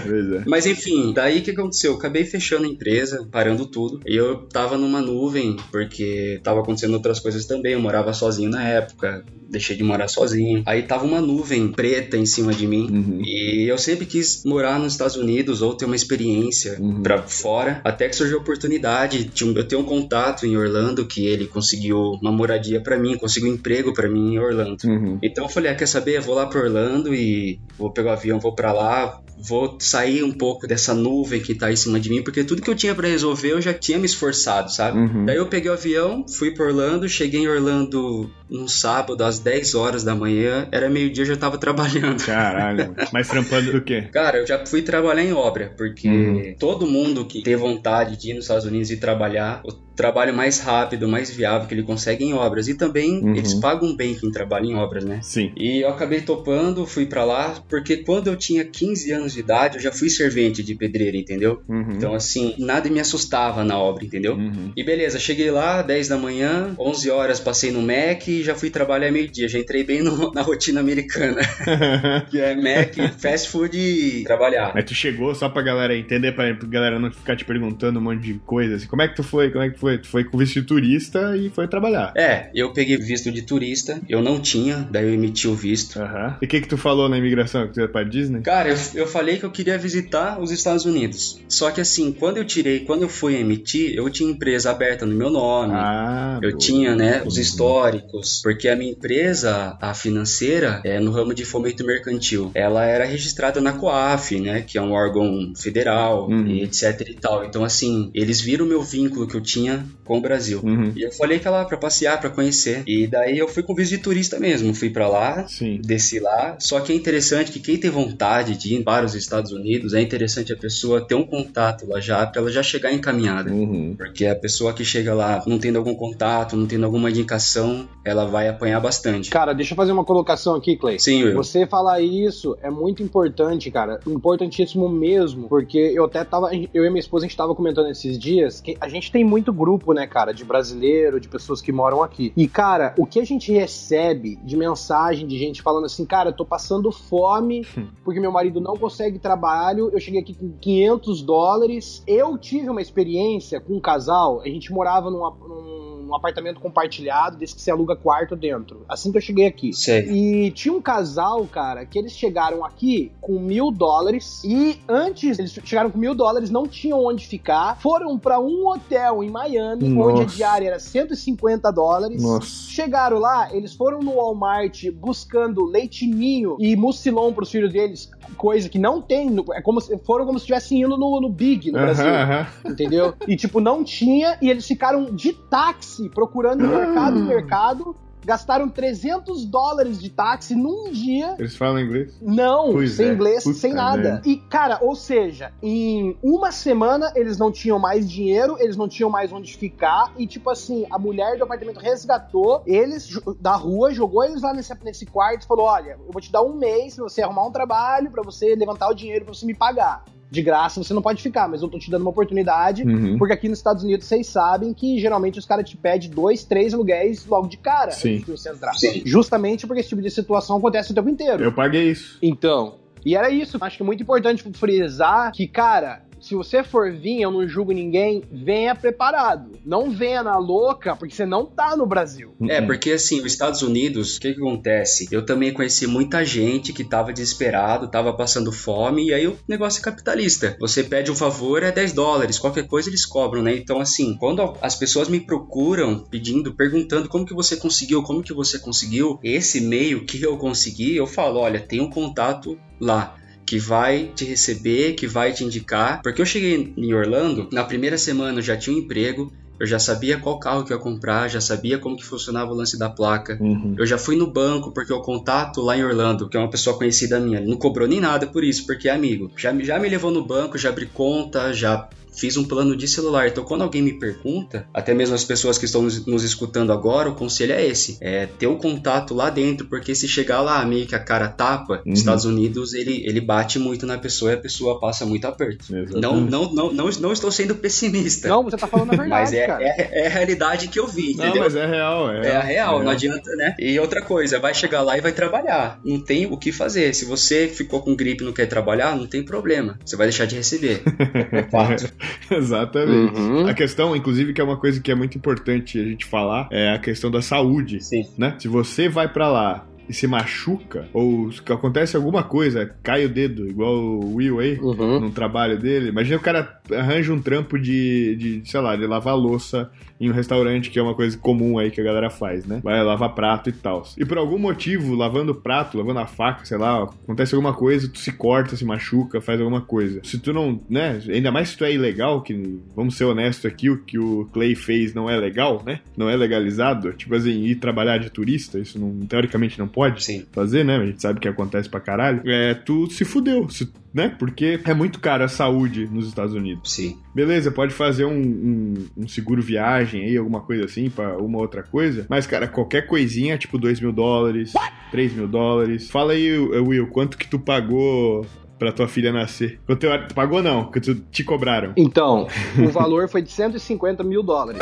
Pois é. Mas enfim, daí o que aconteceu? Eu acabei fechando a empresa, parando tudo. E eu tava numa nuvem, porque tava acontecendo outras coisas também. Eu morava sozinho na época, deixei de morar sozinho. Aí tava uma nuvem preta em cima de mim. Uhum. E eu sempre quis morar nos Estados Unidos ou ter uma experiência uhum. pra fora. Até que surgiu a oportunidade. Eu tenho um contato em Orlando que ele conseguiu uma moradia para mim, conseguiu um emprego para mim em Orlando. Uhum. Então eu falei, ah, quer saber? Eu vou lá para Orlando e vou pegar o avião, vou para lá, vou sair um pouco dessa nuvem que tá em cima de mim, porque tudo que eu tinha para resolver eu já tinha me esforçado, sabe? Uhum. Daí eu peguei o avião, fui para Orlando, cheguei em Orlando no sábado às 10 horas da manhã, era meio-dia eu já tava *laughs* trabalhando. Caralho, mas trampando do quê? Cara, eu já fui trabalhar em obra, porque uhum. todo mundo que tem vontade de ir nos Estados Unidos e trabalhar, o trabalho mais rápido, mais viável que ele consegue em obras. E também uhum. eles pagam bem quem trabalha em obras, né? Sim. E eu acabei topando, fui para lá, porque quando eu tinha 15 anos de idade, eu já fui servente de pedreiro, entendeu? Uhum. Então, assim, nada me assustava na obra, entendeu? Uhum. E beleza, cheguei lá, 10 da manhã, 11 horas passei no Mac e já fui trabalhar meio-dia. Já entrei bem no, *laughs* na rotina americana, *laughs* que é Mac, fast food e trabalhar. Mas tu chegou só pra galera entender, pra, galera não ficar te perguntando um monte de coisas. Assim, como é que tu foi? Como é que foi? Tu foi com visto de turista e foi trabalhar. É, eu peguei visto de turista, eu não tinha, daí eu emiti o visto. Uhum. E o que que tu falou na imigração? Que tu ia pra Disney? Cara, eu, eu falei que eu queria visitar os Estados Unidos. Só que assim, quando eu tirei, quando eu fui emitir, eu tinha empresa aberta no meu nome. Ah, eu boa. tinha, né, os históricos. Porque a minha empresa, a financeira, é no ramo de fomento mercantil. Ela era registrada na COAF, né, que é um órgão federal, uhum. e etc e tal. Então, assim, eles viram o meu vínculo que eu tinha Com o Brasil. Uhum. E eu falei que lá para passear, para conhecer. E daí eu fui com visto de turista mesmo. Fui para lá, Sim. desci lá. Só que é interessante que quem tem vontade de ir para os Estados Unidos, é interessante a pessoa ter um contato lá já, para ela já chegar encaminhada. Uhum. Porque a pessoa que chega lá não tendo algum contato, não tendo alguma indicação, ela vai apanhar bastante. Cara, deixa eu fazer uma colocação aqui, Clay. Sim, eu. Você falar isso é muito importante, cara. Importantíssimo mesmo. Porque eu até tava. Eu e minha esposa, a gente tava comentando esses dias que a gente tem muito grupo, né, cara, de brasileiro, de pessoas que moram aqui. E, cara, o que a gente recebe de mensagem de gente falando assim, cara, eu tô passando fome *laughs* porque meu marido não consegue trabalho, eu cheguei aqui com 500 dólares. Eu tive uma experiência com um casal, a gente morava numa, num num apartamento compartilhado, desse que se aluga quarto dentro. Assim que eu cheguei aqui. Sei. E tinha um casal, cara, que eles chegaram aqui com mil dólares e antes eles chegaram com mil dólares, não tinham onde ficar, foram para um hotel em Miami, Nossa. onde a diária era 150 dólares. Nossa. Chegaram lá, eles foram no Walmart buscando leitinho e mucilon pros filhos deles, coisa que não tem, é como se, foram como se estivessem indo no, no Big, no uh -huh, Brasil. Uh -huh. Entendeu? E tipo, não tinha, e eles ficaram de táxi táxi, procurando mercado em mercado, gastaram 300 dólares de táxi num dia. Eles falam inglês? Não, pois sem é. inglês, Puta sem nada. E, cara, ou seja, em uma semana eles não tinham mais dinheiro, eles não tinham mais onde ficar, e, tipo assim, a mulher do apartamento resgatou eles da rua, jogou eles lá nesse, nesse quarto e falou: Olha, eu vou te dar um mês pra você arrumar um trabalho, para você levantar o dinheiro pra você me pagar de graça você não pode ficar, mas eu tô te dando uma oportunidade, uhum. porque aqui nos Estados Unidos vocês sabem que geralmente os caras te pedem dois, três aluguéis logo de cara Sim. antes de você entrar. Sim. Justamente porque esse tipo de situação acontece o tempo inteiro. Eu paguei isso. Então. E era isso. Acho que é muito importante frisar que, cara, se você for vir, eu não julgo ninguém, venha preparado. Não venha na louca, porque você não tá no Brasil. É, porque assim, os Estados Unidos, o que, que acontece? Eu também conheci muita gente que tava desesperado, tava passando fome, e aí o negócio é capitalista. Você pede um favor, é 10 dólares, qualquer coisa eles cobram, né? Então, assim, quando as pessoas me procuram pedindo, perguntando como que você conseguiu, como que você conseguiu esse meio que eu consegui, eu falo, olha, tem um contato lá que vai te receber, que vai te indicar. Porque eu cheguei em Orlando, na primeira semana eu já tinha um emprego, eu já sabia qual carro que eu ia comprar, já sabia como que funcionava o lance da placa. Uhum. Eu já fui no banco, porque o contato lá em Orlando, que é uma pessoa conhecida minha, não cobrou nem nada por isso, porque é amigo. Já, já me levou no banco, já abri conta, já fiz um plano de celular. Então, quando alguém me pergunta, até mesmo as pessoas que estão nos, nos escutando agora, o conselho é esse: é ter o um contato lá dentro, porque se chegar lá meio que a cara tapa, uhum. Estados Unidos ele, ele bate muito na pessoa e a pessoa passa muito aperto. Não, não, não, não, não estou sendo pessimista. Não, você tá falando a *laughs* verdade. Mas é, cara. É, é a realidade que eu vi. Não, entendeu? mas é real. É, é a real, é não adianta, né? E outra coisa, vai chegar lá e vai trabalhar. Não tem o que fazer. Se você ficou com gripe e não quer trabalhar, não tem problema. Você vai deixar de receber. *laughs* É fato. *laughs* Exatamente. Uhum. A questão, inclusive, que é uma coisa que é muito importante a gente falar, é a questão da saúde. Sim. Né? Se você vai para lá e se machuca, ou que acontece alguma coisa, cai o dedo, igual o Will aí, uhum. no trabalho dele, imagina o cara arranja um trampo de, de, sei lá, de lavar louça em um restaurante, que é uma coisa comum aí que a galera faz, né? Vai lavar prato e tal. E por algum motivo, lavando prato, lavando a faca, sei lá, acontece alguma coisa, tu se corta, se machuca, faz alguma coisa. Se tu não, né? Ainda mais se tu é ilegal, que vamos ser honestos aqui, o que o Clay fez não é legal, né? Não é legalizado. Tipo assim, ir trabalhar de turista, isso não, teoricamente não pode Sim. fazer, né? A gente sabe que acontece pra caralho. É, tu se fudeu. Se né? Porque é muito caro a saúde nos Estados Unidos. Sim. Beleza, pode fazer um, um, um seguro viagem aí, alguma coisa assim, para uma outra coisa. Mas, cara, qualquer coisinha, tipo 2 mil dólares, 3 mil dólares. Fala aí, Will, quanto que tu pagou pra tua filha nascer? Quanto tu pagou não, que tu te cobraram. Então, o valor foi de 150 mil dólares.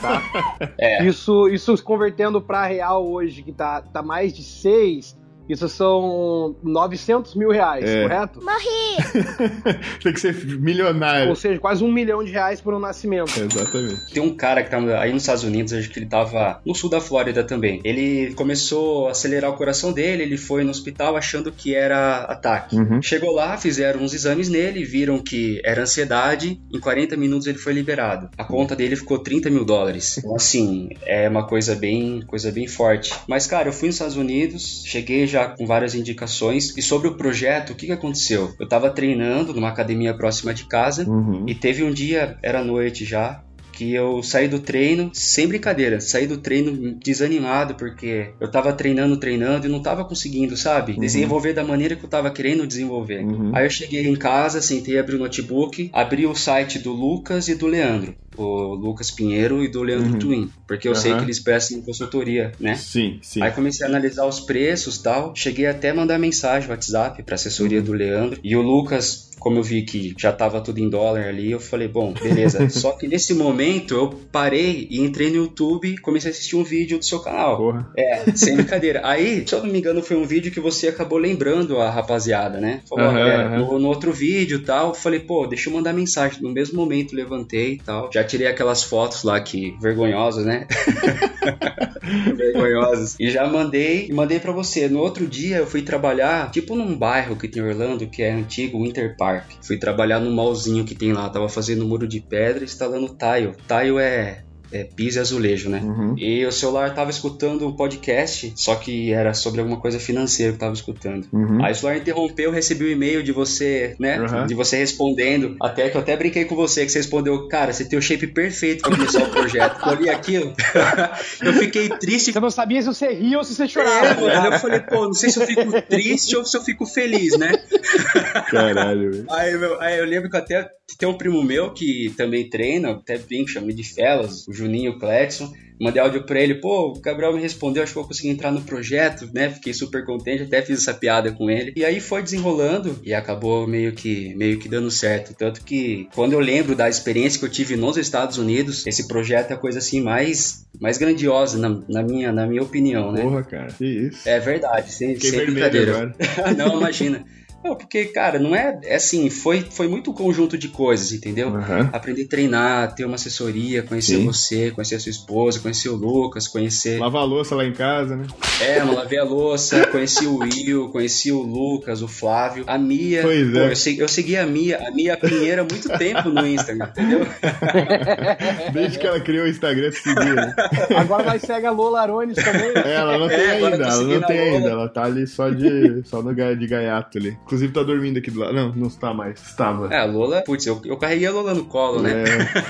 Tá? *laughs* É. Isso, isso convertendo pra real hoje, que tá, tá mais de 6, isso são 900 mil reais, é. correto? Morri! *laughs* Tem que ser milionário. Ou seja, quase um milhão de reais por um nascimento. É, exatamente. Tem um cara que tá aí nos Estados Unidos, acho que ele tava no sul da Flórida também. Ele começou a acelerar o coração dele, ele foi no hospital achando que era ataque. Uhum. Chegou lá, fizeram uns exames nele, viram que era ansiedade. Em 40 minutos ele foi liberado. A conta dele ficou 30 mil dólares. Então, assim, é uma coisa bem, coisa bem forte. Mas, cara, eu fui nos Estados Unidos, cheguei já já com várias indicações. E sobre o projeto, o que, que aconteceu? Eu estava treinando numa academia próxima de casa uhum. e teve um dia, era noite já, que eu saí do treino, sem brincadeira, saí do treino desanimado, porque eu tava treinando, treinando e não tava conseguindo, sabe? Uhum. Desenvolver da maneira que eu tava querendo desenvolver. Uhum. Aí eu cheguei em casa, sentei, abri o notebook, abri o site do Lucas e do Leandro o Lucas Pinheiro e do Leandro uhum. Twin, porque eu uhum. sei que eles prestam consultoria, né? Sim, sim. Aí comecei a analisar os preços tal, cheguei até a mandar mensagem no WhatsApp para assessoria uhum. do Leandro e o Lucas como eu vi que já tava tudo em dólar ali, eu falei, bom, beleza. *laughs* Só que nesse momento eu parei e entrei no YouTube e comecei a assistir um vídeo do seu canal. Porra. É, sem brincadeira. Aí, se eu não me engano, foi um vídeo que você acabou lembrando a rapaziada, né? Falou, uhum, é, uhum. No, no, outro vídeo e tal, falei, pô, deixa eu mandar mensagem. No mesmo momento levantei e tal. Já tirei aquelas fotos lá que vergonhosas, né? *laughs* vergonhosas. E já mandei, mandei para você. No outro dia eu fui trabalhar, tipo num bairro que tem em Orlando, que é antigo Winter Park. Fui trabalhar no mallzinho que tem lá, tava fazendo muro de pedra instalando tile. Tile é é, piso e azulejo, né? Uhum. E o celular tava escutando um podcast, só que era sobre alguma coisa financeira que tava escutando. Uhum. Aí o celular interrompeu, recebi o um e-mail de você, né? Uhum. De você respondendo. Até que eu até brinquei com você, que você respondeu, cara, você tem o shape perfeito pra começar o projeto. Eu li aquilo, *laughs* eu fiquei triste. Você não sabia se você ria ou se você chorava. É, mano, eu falei, pô, não sei se eu fico triste ou se eu fico feliz, né? *laughs* Caralho, velho. Aí, aí eu lembro que até tem um primo meu que também treina, até brinco, chama de Felas, o Juninho Cletson. Mandei áudio pra ele, pô, o Gabriel me respondeu, acho que eu consegui entrar no projeto, né? Fiquei super contente, até fiz essa piada com ele. E aí foi desenrolando e acabou meio que, meio que dando certo. Tanto que quando eu lembro da experiência que eu tive nos Estados Unidos, esse projeto é a coisa assim mais, mais grandiosa, na, na minha, na minha opinião, né? Porra, cara, que isso. É verdade, sem, sem brincadeira. *laughs* Não, imagina. Não, porque, cara, não é, é assim, foi, foi muito conjunto de coisas, entendeu? Uhum. Aprender a treinar, ter uma assessoria, conhecer Sim. você, conhecer a sua esposa, conhecer o Lucas, conhecer. Lavar a louça lá em casa, né? É, não lavei a louça, *laughs* conheci o Will, conheci o Lucas, o Flávio, a Mia. Pois pô, é. Eu segui, eu segui a Mia, a Mia Pinheiro há muito tempo no Instagram, entendeu? *laughs* Desde que ela criou o Instagram, seguia. Né? *laughs* Agora vai segue a Lola Arones também. É, ela não tem é, ainda, ela não tem ainda, ela tá ali só de, só no de gaiato ali. Inclusive tá dormindo aqui do lado. Não, não está mais. Estava. É, a Lola, putz, eu, eu carreguei a Lola no colo, né?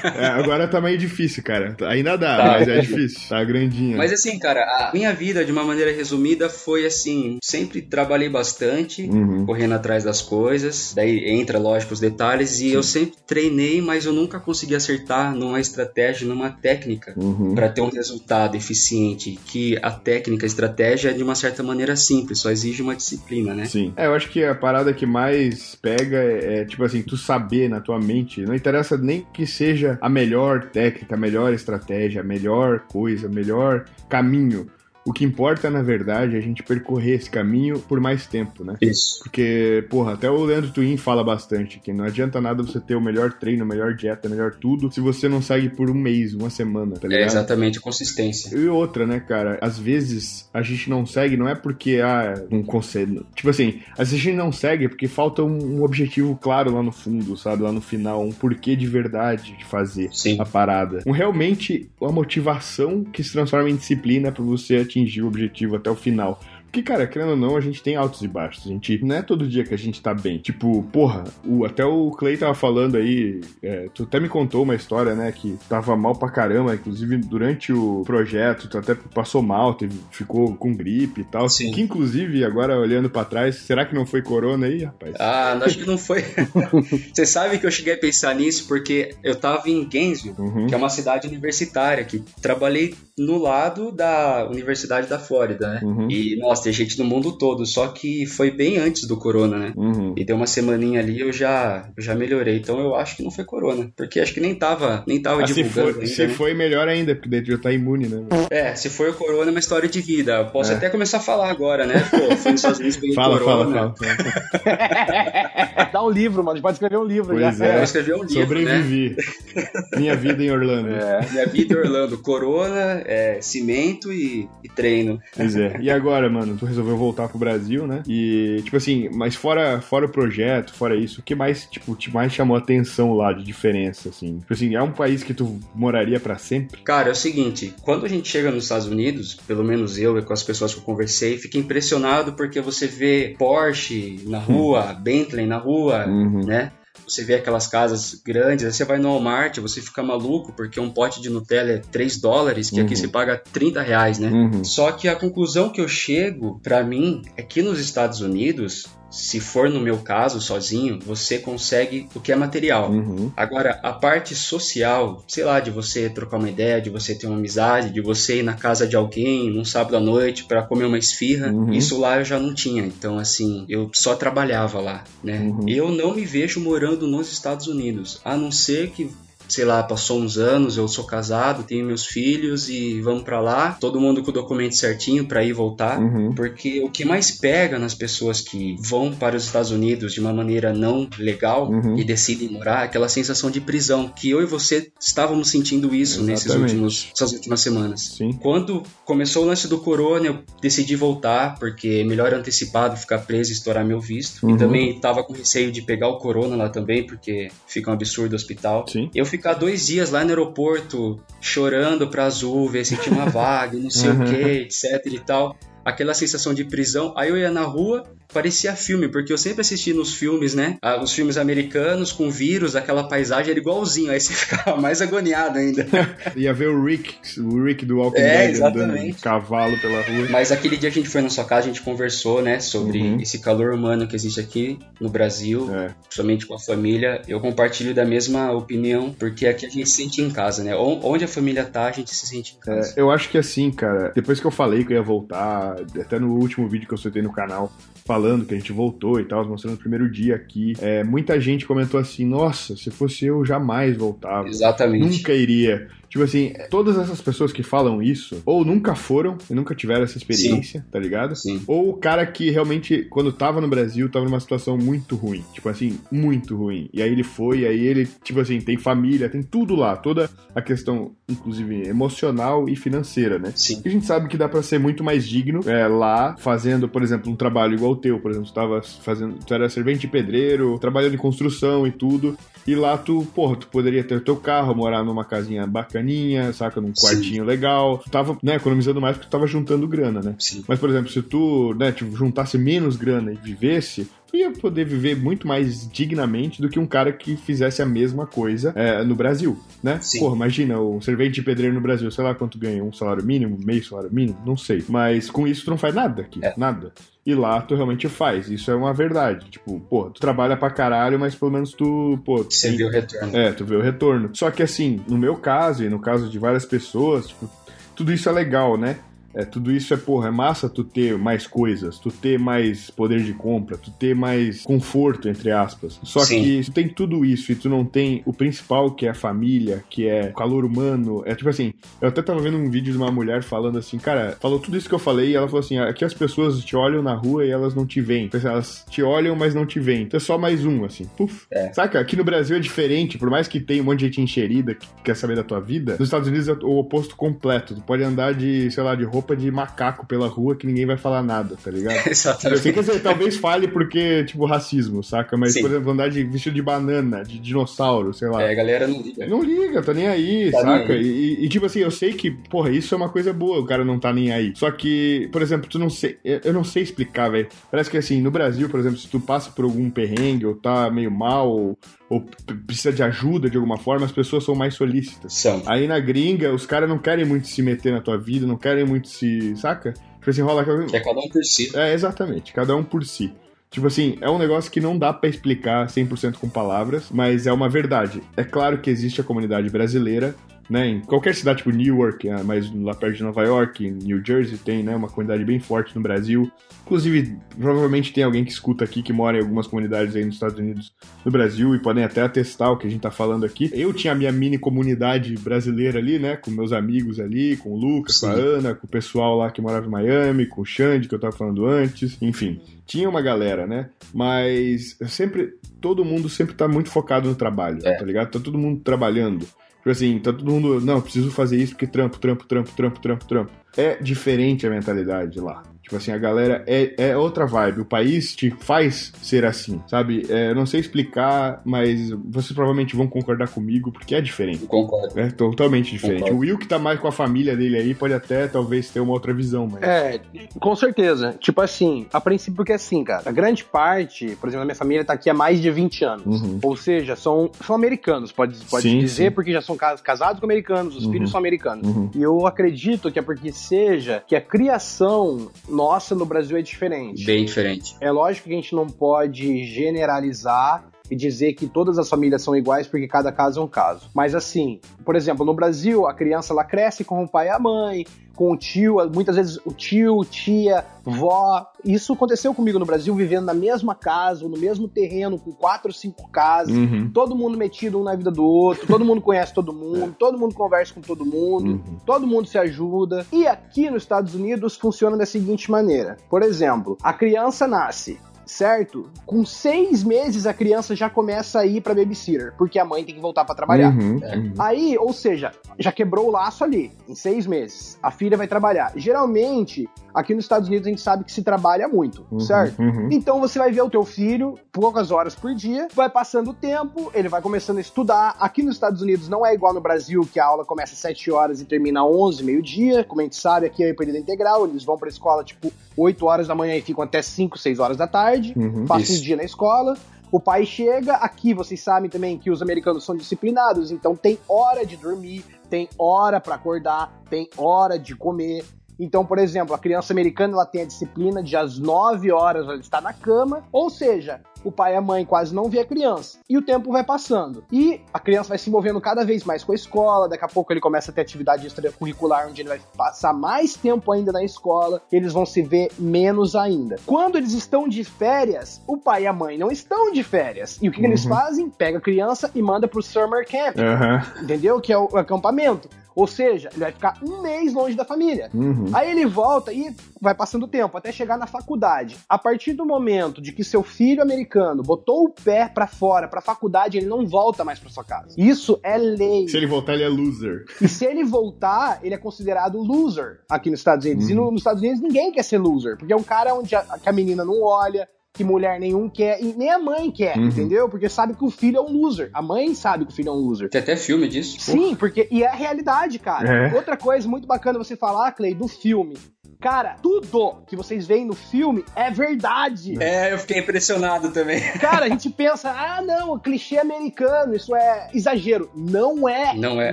É, é agora tá meio difícil, cara. Ainda dá, tá. mas é difícil. Tá grandinha. Mas assim, cara, a minha vida, de uma maneira resumida, foi assim: sempre trabalhei bastante, uhum. correndo atrás das coisas. Daí entra, lógico, os detalhes. E Sim. eu sempre treinei, mas eu nunca consegui acertar numa estratégia, numa técnica, uhum. para ter um resultado eficiente. Que a técnica, a estratégia é de uma certa maneira simples, só exige uma disciplina, né? Sim. É, eu acho que a parada que mais pega é, é, tipo assim, tu saber na tua mente, não interessa nem que seja a melhor técnica, a melhor estratégia, a melhor coisa, o melhor caminho. O que importa, na verdade, é a gente percorrer esse caminho por mais tempo, né? Isso. Porque, porra, até o Leandro Twin fala bastante que não adianta nada você ter o melhor treino, a melhor dieta, a melhor tudo, se você não segue por um mês, uma semana, tá é ligado? É exatamente, consistência. E outra, né, cara? Às vezes a gente não segue, não é porque, ah, um conselho. Tipo assim, às vezes a gente não segue porque falta um, um objetivo claro lá no fundo, sabe? Lá no final, um porquê de verdade de fazer Sim. a parada. Um realmente uma motivação que se transforma em disciplina para você atingir o objetivo até o final. Porque, cara, querendo ou não, a gente tem altos e baixos. A gente não é todo dia que a gente tá bem. Tipo, porra, o, até o Clay tava falando aí. É, tu até me contou uma história, né? Que tava mal pra caramba. Inclusive, durante o projeto, tu até passou mal, teve, ficou com gripe e tal. Sim. Que, inclusive, agora olhando para trás, será que não foi corona aí, rapaz? Ah, acho que não foi. *laughs* Você sabe que eu cheguei a pensar nisso porque eu tava em Gainesville, uhum. que é uma cidade universitária, que trabalhei no lado da Universidade da Flórida, né? Uhum. E, nossa, nossa, tem gente no mundo todo, só que foi bem antes do corona, né? Uhum. E deu uma semaninha ali eu já, eu já melhorei. Então eu acho que não foi corona. Porque acho que nem tava, nem tava ah, divulgando. Se, for, ainda, se né? foi, melhor ainda, porque daí já tá imune, né? É, se foi o corona, é uma história de vida. Posso é. até começar a falar agora, né? Pô, foi nos Estados Unidos peguei fala, corona. Fala, fala, *laughs* Dá um livro, mano. A gente pode escrever um livro. Pois já. é. escrever um livro, Sobrevivi. Né? Minha vida em Orlando. É. Minha vida em Orlando. Corona, é, cimento e, e treino. Pois é. E agora, mano? Tu resolveu voltar pro Brasil, né? E, tipo assim, mas fora, fora o projeto, fora isso, o que mais, tipo, te mais chamou a atenção lá de diferença, assim? Tipo assim, é um país que tu moraria para sempre? Cara, é o seguinte, quando a gente chega nos Estados Unidos, pelo menos eu e com as pessoas que eu conversei, fico impressionado porque você vê Porsche na rua, uhum. Bentley na rua, uhum. né? Você vê aquelas casas grandes, aí você vai no Walmart, você fica maluco, porque um pote de Nutella é 3 dólares, que uhum. aqui você paga 30 reais, né? Uhum. Só que a conclusão que eu chego, para mim, é que nos Estados Unidos, se for no meu caso, sozinho, você consegue o que é material. Uhum. Agora, a parte social, sei lá, de você trocar uma ideia, de você ter uma amizade, de você ir na casa de alguém num sábado à noite para comer uma esfirra, uhum. isso lá eu já não tinha. Então, assim, eu só trabalhava lá, né? Uhum. Eu não me vejo morando nos Estados Unidos, a não ser que sei lá, passou uns anos, eu sou casado, tenho meus filhos e vamos para lá, todo mundo com o documento certinho para ir voltar, uhum. porque o que mais pega nas pessoas que vão para os Estados Unidos de uma maneira não legal uhum. e decidem morar, é aquela sensação de prisão, que eu e você estávamos sentindo isso nesses últimos, nessas últimas semanas. Sim. Quando começou o lance do corona, eu decidi voltar, porque é melhor antecipado ficar preso e estourar meu visto. Uhum. E também estava com receio de pegar o corona lá também, porque fica um absurdo o hospital. Sim. Eu ficar dois dias lá no aeroporto chorando pra Azul, ver se tinha uma *laughs* vaga, não sei uhum. o que, etc e tal. Aquela sensação de prisão. Aí eu ia na rua, parecia filme, porque eu sempre assisti nos filmes, né? Ah, os filmes americanos com vírus, aquela paisagem era igualzinho, aí você *laughs* ficava mais agoniado ainda. *laughs* Ia ver o Rick, o Rick do Walking é, Dead andando de cavalo pela rua. Mas aquele dia a gente foi na sua casa, a gente conversou, né, sobre uhum. esse calor humano que existe aqui no Brasil, é. principalmente com a família. Eu compartilho da mesma opinião, porque aqui a gente se sente em casa, né? Onde a família tá, a gente se sente em casa. É, eu acho que assim, cara, depois que eu falei que eu ia voltar, até no último vídeo que eu soltei no canal, falando que a gente voltou e tal, mostrando o primeiro dia aqui. É, muita gente comentou assim: nossa, se fosse eu, jamais voltava. Exatamente. Nunca iria. Tipo assim, todas essas pessoas que falam isso, ou nunca foram e nunca tiveram essa experiência, Sim. tá ligado? Sim. Ou o cara que realmente, quando tava no Brasil, tava numa situação muito ruim. Tipo assim, muito ruim. E aí ele foi, aí ele, tipo assim, tem família, tem tudo lá. Toda a questão, inclusive, emocional e financeira, né? Sim. E a gente sabe que dá para ser muito mais digno é, lá, fazendo, por exemplo, um trabalho igual o teu, por exemplo, tu tava fazendo, tu era servente de pedreiro, trabalhando em construção e tudo. E lá tu, porra, tu poderia ter o teu carro, morar numa casinha bacaninha, saca? Num quartinho Sim. legal. Tu tava, né, economizando mais porque tu tava juntando grana, né? Sim. Mas, por exemplo, se tu, né, tipo, juntasse menos grana e vivesse, ia poder viver muito mais dignamente do que um cara que fizesse a mesma coisa é, no Brasil, né? Sim. Porra, imagina, o servente de pedreiro no Brasil, sei lá quanto ganha, um salário mínimo, meio salário mínimo, não sei. Mas com isso tu não faz nada aqui, é. nada. E lá tu realmente faz, isso é uma verdade. Tipo, pô, tu trabalha pra caralho, mas pelo menos tu, pô... Você tem... vê o retorno. É, tu vê o retorno. Só que assim, no meu caso e no caso de várias pessoas, tipo, tudo isso é legal, né? É, tudo isso é, porra, é massa tu ter mais coisas, tu ter mais poder de compra, tu ter mais conforto, entre aspas. Só Sim. que tu tem tudo isso e tu não tem o principal, que é a família, que é o calor humano. É tipo assim, eu até tava vendo um vídeo de uma mulher falando assim, cara, falou tudo isso que eu falei e ela falou assim: aqui as pessoas te olham na rua e elas não te veem. Tipo assim, elas te olham, mas não te veem. Então é só mais um, assim. Puf. É. Saca? Aqui no Brasil é diferente, por mais que tenha um monte de gente encherida que quer saber da tua vida, nos Estados Unidos é o oposto completo. Tu pode andar de, sei lá, de roupa roupa de macaco pela rua que ninguém vai falar nada, tá ligado? *laughs* Exatamente. Eu sei que talvez fale porque, tipo, racismo, saca? Mas, Sim. por exemplo, andar de vestido de banana, de dinossauro, sei lá. É, a galera não liga. Não liga, tá nem aí, tá saca? Nem aí. E, e, tipo assim, eu sei que, porra, isso é uma coisa boa, o cara não tá nem aí. Só que, por exemplo, tu não sei, eu não sei explicar, velho. Parece que assim, no Brasil, por exemplo, se tu passa por algum perrengue ou tá meio mal ou, ou precisa de ajuda de alguma forma, as pessoas são mais solícitas. São. Aí na gringa, os caras não querem muito se meter na tua vida, não querem muito se. saca? Tipo assim, rola. É cada um por si. É, exatamente, cada um por si. Tipo assim, é um negócio que não dá para explicar 100% com palavras, mas é uma verdade. É claro que existe a comunidade brasileira, né? Em qualquer cidade, tipo Newark, ah, mas lá perto de Nova York, New Jersey, tem né, uma comunidade bem forte no Brasil. Inclusive, provavelmente tem alguém que escuta aqui que mora em algumas comunidades aí nos Estados Unidos, no Brasil, e podem até atestar o que a gente tá falando aqui. Eu tinha a minha mini comunidade brasileira ali, né? Com meus amigos ali, com o Lucas, Sim. com a Ana, com o pessoal lá que morava em Miami, com o Xande, que eu tava falando antes, enfim. Tinha uma galera, né? Mas sempre. Todo mundo sempre tá muito focado no trabalho, é. tá ligado? Tá todo mundo trabalhando. Tipo assim, tá todo mundo, não, preciso fazer isso porque trampo, trampo, trampo, trampo, trampo, trampo. É diferente a mentalidade lá. Tipo assim, a galera é, é outra vibe. O país te faz ser assim, sabe? É, eu não sei explicar, mas vocês provavelmente vão concordar comigo, porque é diferente. Concordo. É totalmente diferente. Concordo. O Will que tá mais com a família dele aí pode até talvez ter uma outra visão, mas. É, com certeza. Tipo assim, a princípio, porque assim, cara, a grande parte, por exemplo, a minha família tá aqui há mais de 20 anos. Uhum. Ou seja, são, são americanos, pode, pode sim, dizer, sim. porque já são casados com americanos, os uhum. filhos são americanos. Uhum. E eu acredito que é porque seja que a criação nossa no Brasil é diferente. Bem diferente. É lógico que a gente não pode generalizar e dizer que todas as famílias são iguais porque cada caso é um caso. Mas assim, por exemplo, no Brasil, a criança ela cresce com o pai e a mãe, com o tio, muitas vezes o tio, tia, vó. Isso aconteceu comigo no Brasil, vivendo na mesma casa, no mesmo terreno, com quatro, cinco casas, uhum. todo mundo metido um na vida do outro, todo mundo conhece todo mundo, *laughs* todo mundo conversa com todo mundo, uhum. todo mundo se ajuda. E aqui nos Estados Unidos funciona da seguinte maneira: por exemplo, a criança nasce, certo? Com seis meses a criança já começa a ir pra babysitter, porque a mãe tem que voltar para trabalhar. Uhum, é. uhum. Aí, ou seja, já quebrou o laço ali, em seis meses. A filha vai trabalhar. Geralmente, aqui nos Estados Unidos a gente sabe que se trabalha muito, uhum, certo? Uhum. Então você vai ver o teu filho poucas horas por dia, vai passando o tempo, ele vai começando a estudar. Aqui nos Estados Unidos não é igual no Brasil, que a aula começa às 7 horas e termina às 11, meio-dia. Como a gente sabe, aqui é período integral, eles vão pra escola tipo 8 horas da manhã e ficam até 5, 6 horas da tarde, uhum, passam o dia na escola. O pai chega, aqui vocês sabem também que os americanos são disciplinados, então tem hora de dormir, tem hora para acordar, tem hora de comer. Então, por exemplo, a criança americana ela tem a disciplina de às 9 horas ela está na cama, ou seja, o pai e a mãe quase não vê a criança. E o tempo vai passando. E a criança vai se envolvendo cada vez mais com a escola, daqui a pouco ele começa a ter atividade extracurricular, onde ele vai passar mais tempo ainda na escola, eles vão se ver menos ainda. Quando eles estão de férias, o pai e a mãe não estão de férias. E o que, uhum. que eles fazem? Pega a criança e manda pro summer camp. Uhum. Entendeu? Que é o acampamento. Ou seja, ele vai ficar um mês longe da família. Uhum. Aí ele volta e vai passando o tempo até chegar na faculdade. A partir do momento de que seu filho americano botou o pé para fora, para faculdade, ele não volta mais para sua casa. Isso é lei. Se ele voltar, ele é loser. E se ele voltar, ele é considerado loser aqui nos Estados Unidos. Uhum. E no, nos Estados Unidos ninguém quer ser loser, porque é um cara onde a, que a menina não olha, que mulher nenhum quer e nem a mãe quer, uhum. entendeu? Porque sabe que o filho é um loser. A mãe sabe que o filho é um loser. Tem até filme disso. Sim, porque e é a realidade, cara. É. Outra coisa muito bacana você falar, Clay, do filme. Cara, tudo que vocês veem no filme é verdade. É, eu fiquei impressionado também. *laughs* Cara, a gente pensa, ah, não, clichê americano, isso é exagero. Não é. Não é.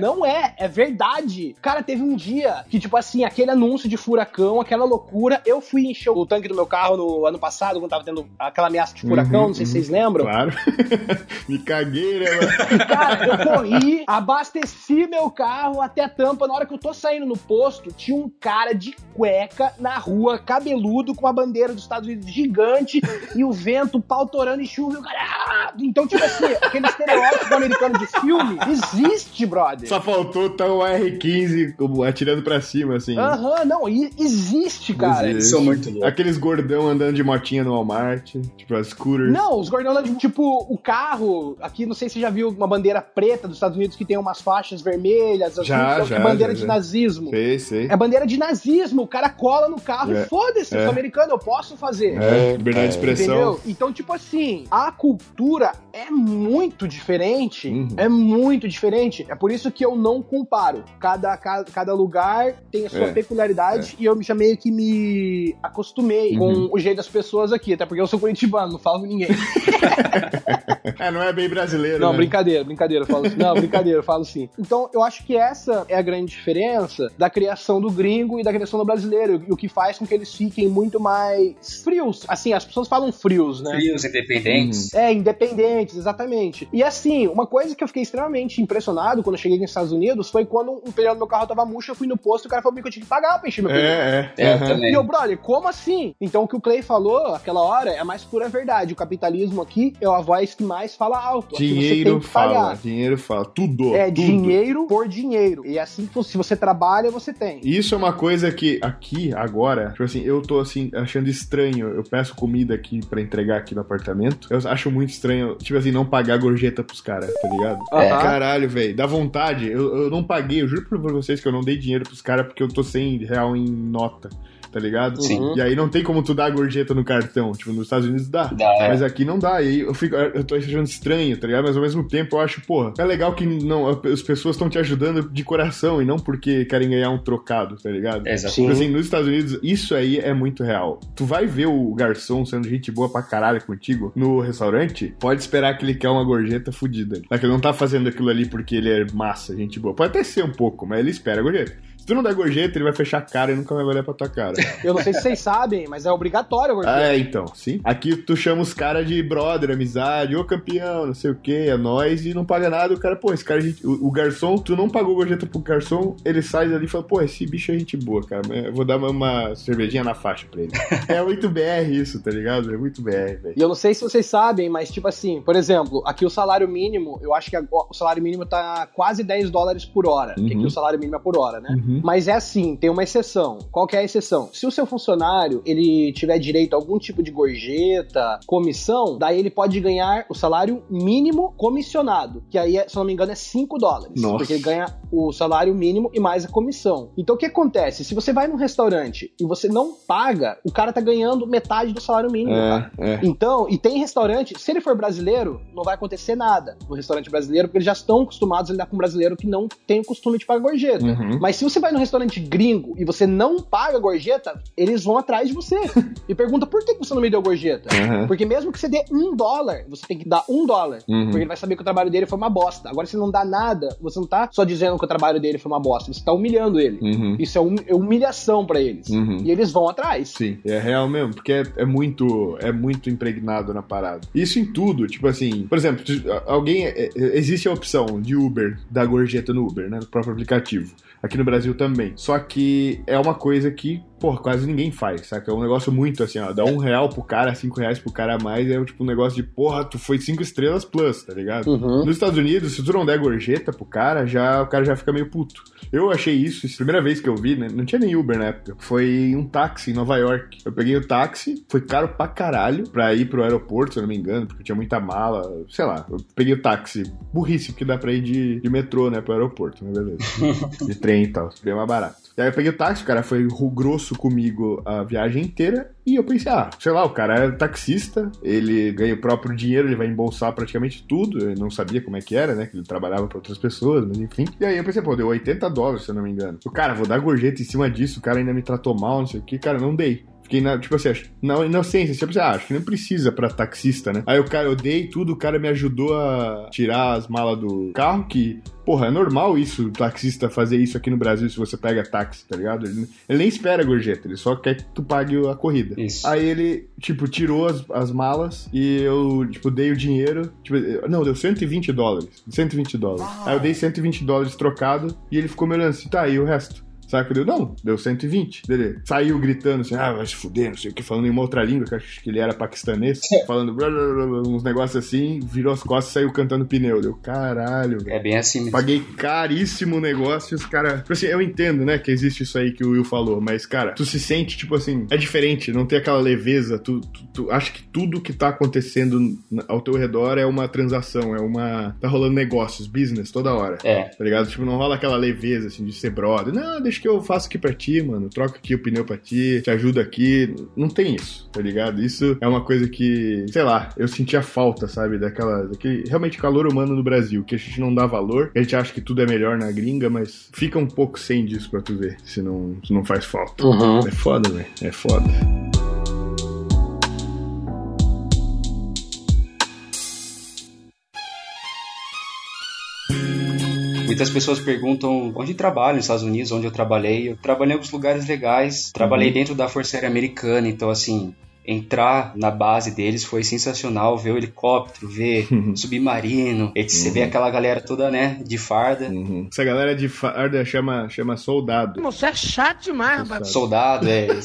Não é, é verdade. Cara, teve um dia que, tipo assim, aquele anúncio de furacão, aquela loucura, eu fui encher o tanque do meu carro no ano passado, quando tava tendo aquela ameaça de furacão, uhum, não sei uhum. se vocês lembram. Claro. *laughs* Me caguei, né, mano? Cara, eu corri, abasteci meu carro até a tampa. Na hora que eu tô saindo no posto, tinha um cara de cueca na rua, cabeludo, com a bandeira dos Estados Unidos gigante e o vento pautorando e chuva e o cara. Ah! Então, tipo assim, aquele estereótipo americano de filme existe, brother. Só faltou tá o R15 como atirando pra cima, assim. Aham, uhum, não, existe, cara. Existe. São muito loucos. Aqueles gordão andando de motinha no Walmart, tipo as scooters. Não, os gordão andando, tipo, o carro, aqui não sei se você já viu uma bandeira preta dos Estados Unidos que tem umas faixas vermelhas, já, já, é bandeira já, de nazismo. Sei, sei. É bandeira de nazismo, o cara cola no carro é. e foda-se, eu sou é. americano, eu posso fazer. É, liberdade de expressão. Entendeu? Então, tipo assim, a cultura é muito diferente. Uhum. É muito diferente. É por isso que eu não comparo. Cada, cada, cada lugar tem a sua é. peculiaridade é. e eu já meio que me acostumei uhum. com o jeito das pessoas aqui, até porque eu sou curitibano, não falo com ninguém. *laughs* é, não é bem brasileiro. Não, né? brincadeira, brincadeira. Eu falo assim. Não, brincadeira, eu falo sim. Então, eu acho que essa é a grande diferença da criação do gringo e da criação do brasileiro e o que faz com que eles fiquem muito mais frios. Assim, as pessoas falam frios, né? Frios, independentes. Uhum. É, independentes, exatamente. E assim, uma coisa que eu fiquei extremamente impressionado quando eu cheguei nos Estados Unidos foi quando um pneu do meu carro tava murcho, eu fui no posto e o cara falou que eu tinha que pagar pra encher meu pneu. É, é. é uhum. E eu, brother, como assim? Então o que o Clay falou aquela hora é a mais pura verdade. O capitalismo aqui é a voz que mais fala alto. Dinheiro fala, dinheiro fala, tudo. É, tudo. dinheiro por dinheiro. E é assim que se você trabalha, você tem. Isso é uma coisa que aqui, agora, tipo assim, eu tô assim, achando estranho. Eu peço comida aqui para entregar aqui no apartamento. Eu acho muito estranho, tipo assim, não pagar gorjeta pros caras, tá ligado? É. Caralho, velho. Dá vontade. Eu, eu não paguei, eu juro pra vocês que eu não dei dinheiro pros caras porque eu tô sem real em nota. Tá ligado? Sim. E aí não tem como tu dar a gorjeta no cartão. Tipo, nos Estados Unidos dá. Dá, é. Mas aqui não dá. E aí eu fico, eu tô achando estranho, tá ligado? Mas ao mesmo tempo eu acho, porra, é legal que não, as pessoas estão te ajudando de coração e não porque querem ganhar um trocado, tá ligado? Exato. Tipo assim, nos Estados Unidos, isso aí é muito real. Tu vai ver o garçom sendo gente boa pra caralho contigo no restaurante, pode esperar que ele quer uma gorjeta fodida. Só que ele não tá fazendo aquilo ali porque ele é massa, gente boa. Pode até ser um pouco, mas ele espera a gorjeta tu não der gorjeta, ele vai fechar a cara e nunca vai olhar pra tua cara. *laughs* Eu não sei se vocês sabem, mas é obrigatório a gorjeta. É, então, sim. Aqui tu chama os caras de brother, amizade, ô campeão, não sei o que, é nóis, e não paga nada. O cara, pô, esse cara, o, o garçom, tu não pagou gorjeta pro garçom, ele sai dali e fala, pô, esse bicho é gente boa, cara. Eu vou dar uma, uma cervejinha na faixa pra ele. *laughs* é muito BR isso, tá ligado? É muito BR, velho. E eu não sei se vocês sabem, mas tipo assim, por exemplo, aqui o salário mínimo, eu acho que o salário mínimo tá quase 10 dólares por hora. Uhum. Porque aqui o salário mínimo é por hora, né? Uhum. Mas é assim, tem uma exceção. Qual que é a exceção? Se o seu funcionário ele tiver direito a algum tipo de gorjeta, comissão, daí ele pode ganhar o salário mínimo comissionado, que aí, se não me engano, é 5 dólares. Nossa. Porque ele ganha o salário mínimo e mais a comissão. Então o que acontece? Se você vai num restaurante e você não paga, o cara tá ganhando metade do salário mínimo. É, é. Então, e tem restaurante, se ele for brasileiro, não vai acontecer nada no restaurante brasileiro, porque eles já estão acostumados a lidar com um brasileiro que não tem o costume de pagar gorjeta. Uhum. Mas se você vai num restaurante gringo e você não paga gorjeta, eles vão atrás de você *laughs* e pergunta por que você não me deu gorjeta. Uhum. Porque mesmo que você dê um dólar, você tem que dar um dólar, Uhum. porque ele vai saber que o trabalho dele foi uma bosta. Agora, se não dá nada, você não tá só dizendo que o trabalho dele foi uma bosta, você tá humilhando ele. Uhum. Isso é, é humilhação pra eles. Uhum. E eles vão atrás. Sim, é real mesmo, porque é, é muito é muito impregnado na parada. Isso em tudo, tipo assim, por exemplo, alguém é- é- existe a opção de Uber dar gorjeta no Uber, né, no próprio aplicativo. Aqui no Brasil também. Só que é uma coisa que, pô, quase ninguém faz, saca? É um negócio muito assim, ó, dá um real pro cara, cinco reais pro cara a mais, é tipo um negócio de, porra, tu foi cinco estrelas plus, tá ligado? Uhum. Nos Estados Unidos, se tu não der gorjeta pro cara, já, o cara já fica meio puto. Eu achei isso, a primeira vez que eu vi, né? Não tinha nem Uber na época. Foi um táxi em Nova York. Eu peguei o táxi, foi caro pra caralho pra ir pro aeroporto, se eu não me engano, porque tinha muita mala, sei lá. Eu peguei o táxi. Burrice, porque dá pra ir de, de metrô, né, pro aeroporto, mas beleza. *laughs* de trem e tal, bem mais barato. E aí eu peguei o táxi, o cara foi ru- comigo a viagem inteira. E eu pensei, ah, sei lá, o cara é taxista, ele ganha o próprio dinheiro, ele vai embolsar praticamente tudo. Eu não sabia como é que era, né? Que ele trabalhava pra outras pessoas, mas enfim. E aí eu pensei, pô, deu 80 dólares, se eu não me engano. O cara, vou dar gorjeta em cima disso, o cara ainda me tratou mal, não sei o que, cara, não dei. Fiquei na, tipo assim, acho- na inocência, tipo assim, ah, acho que não precisa pra taxista, né? Aí o cara, eu dei tudo, o cara me ajudou a tirar as malas do carro, que, porra, é normal isso, o taxista fazer isso aqui no Brasil se você pega táxi, tá ligado? Ele, ele nem espera a gorjeta, ele só quer que tu pague a corrida. Isso. Aí ele, tipo, tirou as, as malas e eu, tipo, dei o dinheiro. Tipo, não, deu 120 dólares. 120 dólares. Aí eu dei 120 dólares trocado e ele ficou me olhando assim, tá, e o resto? Saca? Deu, não, deu 120. Dele saiu gritando assim, ah, vai se fuder, não sei o que, falando em uma outra língua, que acho que ele era paquistanês, *laughs* falando blá, blá, blá, uns negócios assim, virou as costas e saiu cantando pneu. Deu, caralho, velho. É bem assim mesmo. Paguei caríssimo o negócio e os caras. Tipo assim, eu entendo, né, que existe isso aí que o Will falou, mas, cara, tu se sente, tipo assim, é diferente, não tem aquela leveza. Tu, tu, tu acha que tudo que tá acontecendo ao teu redor é uma transação, é uma. Tá rolando negócios, business toda hora. É. Tá ligado? Tipo, não rola aquela leveza, assim, de ser brother. Não, deixa que eu faço aqui pra ti, mano. Troca aqui o pneu pra ti, te ajuda aqui. Não tem isso, tá ligado? Isso é uma coisa que, sei lá, eu sentia falta, sabe? Daquela. Daquele realmente calor humano no Brasil, que a gente não dá valor, a gente acha que tudo é melhor na gringa, mas fica um pouco sem disso pra tu ver, se não, se não faz falta. Uhum. É foda, velho. É foda. Muitas pessoas perguntam onde trabalho nos Estados Unidos, onde eu trabalhei. Eu trabalhei em alguns lugares legais, trabalhei dentro da Força Aérea Americana, então assim, entrar na base deles foi sensacional, ver o helicóptero, ver submarino, e você vê aquela galera toda, né, de farda. Uhum. Essa galera de farda chama, chama soldado. Você é chato demais, rapaz. Soldado, é. *laughs*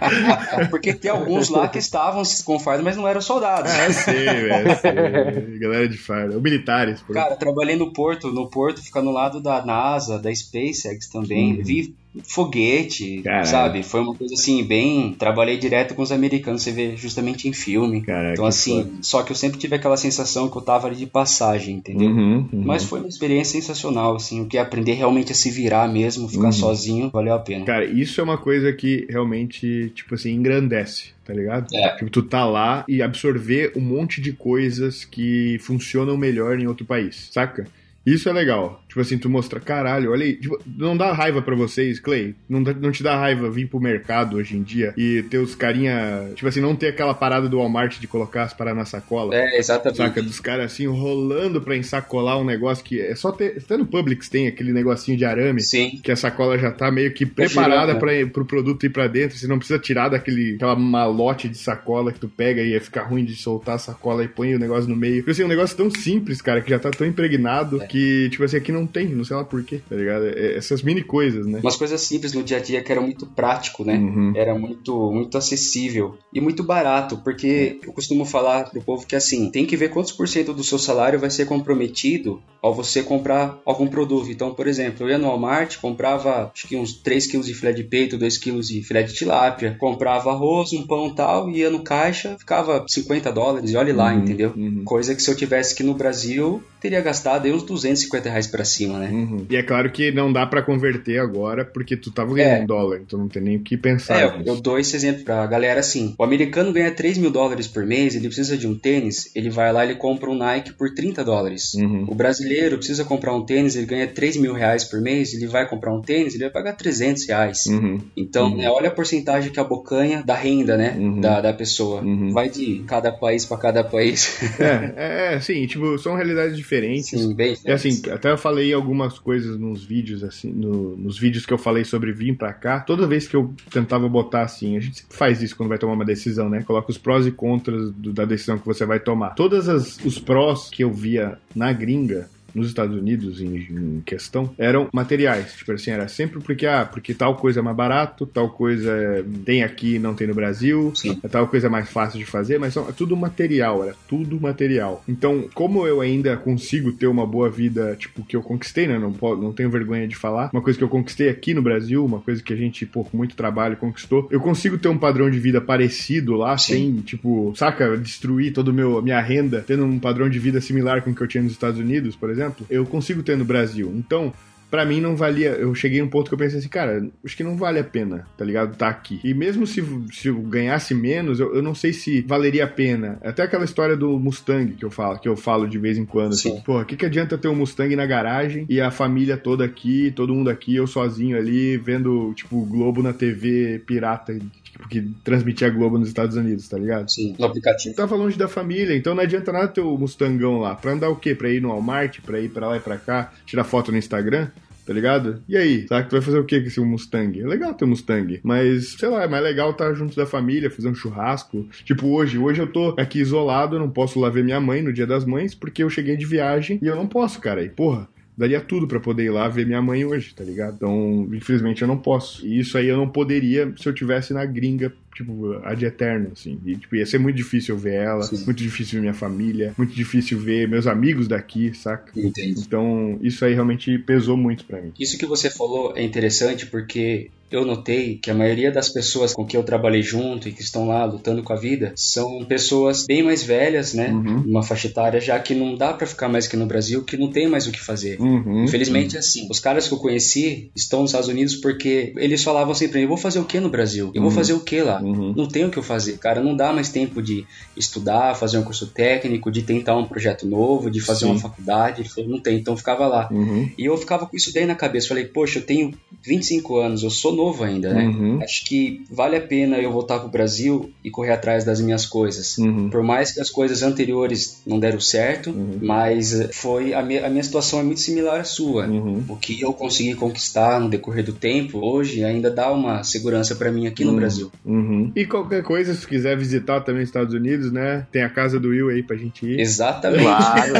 *laughs* Porque tem alguns lá que estavam com farda, mas não eram soldados. Ah, sei, velho. sei. *laughs* Galera de farda. Ou militares, por Cara, trabalhei no porto, no porto fica no lado da NASA, da SpaceX também. Uhum. Vi foguete, Caraca. sabe? Foi uma coisa assim, bem. Trabalhei direto com os americanos, você vê justamente em filme. Caraca, então, assim, só que eu sempre tive aquela sensação que eu tava ali de passagem, entendeu? Uhum, uhum. Mas foi uma experiência sensacional, assim, o que é aprender realmente a se virar mesmo, ficar uhum. sozinho, valeu a pena. Cara, isso é uma coisa que realmente, tipo assim, engrandece tá ligado? É. Tipo, tu tá lá e absorver um monte de coisas que funcionam melhor em outro país, saca? Isso é legal. Tipo assim, tu mostra, caralho, olha aí. Tipo, não dá raiva para vocês, Clay? Não, não te dá raiva vir pro mercado hoje em dia e ter os carinha. Tipo assim, não ter aquela parada do Walmart de colocar as paradas na sacola. É, exatamente. Saca? Dos caras assim, rolando pra ensacolar um negócio que é só ter. Até no Publix tem aquele negocinho de arame. Sim. Que a sacola já tá meio que preparada para pro produto ir pra dentro. Você não precisa tirar daquele aquela malote de sacola que tu pega e ia ficar ruim de soltar a sacola e põe o negócio no meio. Tipo assim, um negócio tão simples, cara, que já tá tão impregnado é. que, tipo assim, aqui não não tem, não sei lá porquê, tá ligado? É, essas mini coisas, né? Umas coisas simples no dia a dia que era muito prático, né? Uhum. Era muito, muito acessível e muito barato, porque eu costumo falar pro povo que assim, tem que ver quantos por cento do seu salário vai ser comprometido ao você comprar algum produto. Então, por exemplo, eu ia no Walmart, comprava acho que uns 3 quilos de filé de peito, 2 quilos de filé de tilápia, comprava arroz, um pão tal, ia no caixa, ficava 50 dólares e olhe lá, uhum, entendeu? Uhum. Coisa que se eu tivesse aqui no Brasil, teria gastado aí uns 250 reais pra cima, né? Uhum. E é claro que não dá para converter agora, porque tu tava ganhando é. dólar, então não tem nem o que pensar. É, eu, eu dou esse exemplo pra galera assim: o americano ganha 3 mil dólares por mês, ele precisa de um tênis, ele vai lá e compra um Nike por 30 dólares. Uhum. O brasileiro precisa comprar um tênis, ele ganha 3 mil reais por mês, ele vai comprar um tênis, ele vai pagar 300 reais. Uhum. Então, né, olha a porcentagem que abocanha da renda, né, uhum. da, da pessoa. Uhum. Vai de cada país para cada país. *laughs* é, é, é, sim, tipo, são realidades diferentes. Sim, bem. É assim, até eu falei algumas coisas nos vídeos, assim, no, nos vídeos que eu falei sobre vir para cá. Toda vez que eu tentava botar assim, a gente sempre faz isso quando vai tomar uma decisão, né? Coloca os prós e contras do, da decisão que você vai tomar. Todas os prós que eu via na gringa nos Estados Unidos em, em, questão eram materiais. Tipo assim, era sempre porque, ah, porque tal coisa é mais barato, tal coisa tem aqui não tem no Brasil, Sim. tal coisa é mais fácil de fazer, mas são, é tudo material, era tudo material. Então, como eu ainda consigo ter uma boa vida, tipo, que eu conquistei, né? Não, não tenho vergonha de falar, uma coisa que eu conquistei aqui no Brasil, uma coisa que a gente, por muito trabalho, conquistou, eu consigo ter um padrão de vida parecido lá, Sim. sem, tipo, saca, destruir toda a minha renda, tendo um padrão de vida similar com o que eu tinha nos Estados Unidos, por exemplo exemplo, eu consigo ter no Brasil. Então, para mim não valia. Eu cheguei a um ponto que eu pensei assim, cara, acho que não vale a pena, tá ligado? Tá aqui. E mesmo se, se eu ganhasse menos, eu, eu não sei se valeria a pena. Até aquela história do Mustang que eu falo, que eu falo de vez em quando, assim, Sim. assim, porra, o que, que adianta ter um Mustang na garagem e a família toda aqui, todo mundo aqui, eu sozinho ali, vendo, tipo, o Globo na TV pirata porque transmitia a Globo nos Estados Unidos, tá ligado? Sim, no aplicativo. Tava longe da família, então não adianta nada ter o Mustangão lá. Pra andar o quê? Pra ir no Walmart, pra ir pra lá e pra cá, tirar foto no Instagram? Tá ligado? E aí, sabe que tu vai fazer o que com esse Mustang? É legal ter um Mustang, mas sei lá, é mais legal estar junto da família, fazer um churrasco. Tipo hoje, hoje eu tô aqui isolado, não posso lá ver minha mãe no Dia das Mães porque eu cheguei de viagem e eu não posso, cara. E porra, daria tudo para poder ir lá ver minha mãe hoje, tá ligado? Então, infelizmente eu não posso. E isso aí eu não poderia se eu tivesse na gringa tipo, ad eterno, assim. E, tipo, ia ser muito difícil ver ela, Sim. muito difícil ver minha família, muito difícil ver meus amigos daqui, saca? Entendi. Então, isso aí realmente pesou muito para mim. Isso que você falou é interessante porque eu notei que a maioria das pessoas com que eu trabalhei junto e que estão lá lutando com a vida são pessoas bem mais velhas, né? Uhum. Uma faixa etária já que não dá para ficar mais aqui no Brasil, que não tem mais o que fazer. Uhum. Infelizmente, uhum. assim, os caras que eu conheci estão nos Estados Unidos porque eles falavam sempre: eu vou fazer o que no Brasil? Eu vou uhum. fazer o que lá? Uhum. Não tem o que eu fazer, cara. Não dá mais tempo de estudar, fazer um curso técnico, de tentar um projeto novo, de fazer Sim. uma faculdade. Ele falou: não tem, então ficava lá. Uhum. E eu ficava com isso daí na cabeça. Falei: poxa, eu tenho 25 anos, eu sou novo ainda, né? Uhum. Acho que vale a pena eu voltar pro Brasil e correr atrás das minhas coisas. Uhum. Por mais que as coisas anteriores não deram certo, uhum. mas eh, foi a minha, a minha situação é muito similar à sua. Uhum. O que eu consegui conquistar no decorrer do tempo, hoje ainda dá uma segurança para mim aqui no Brasil. Uhum. E qualquer coisa, se quiser visitar também os Estados Unidos, né? Tem a casa do Will aí pra gente ir. Exatamente. Claro.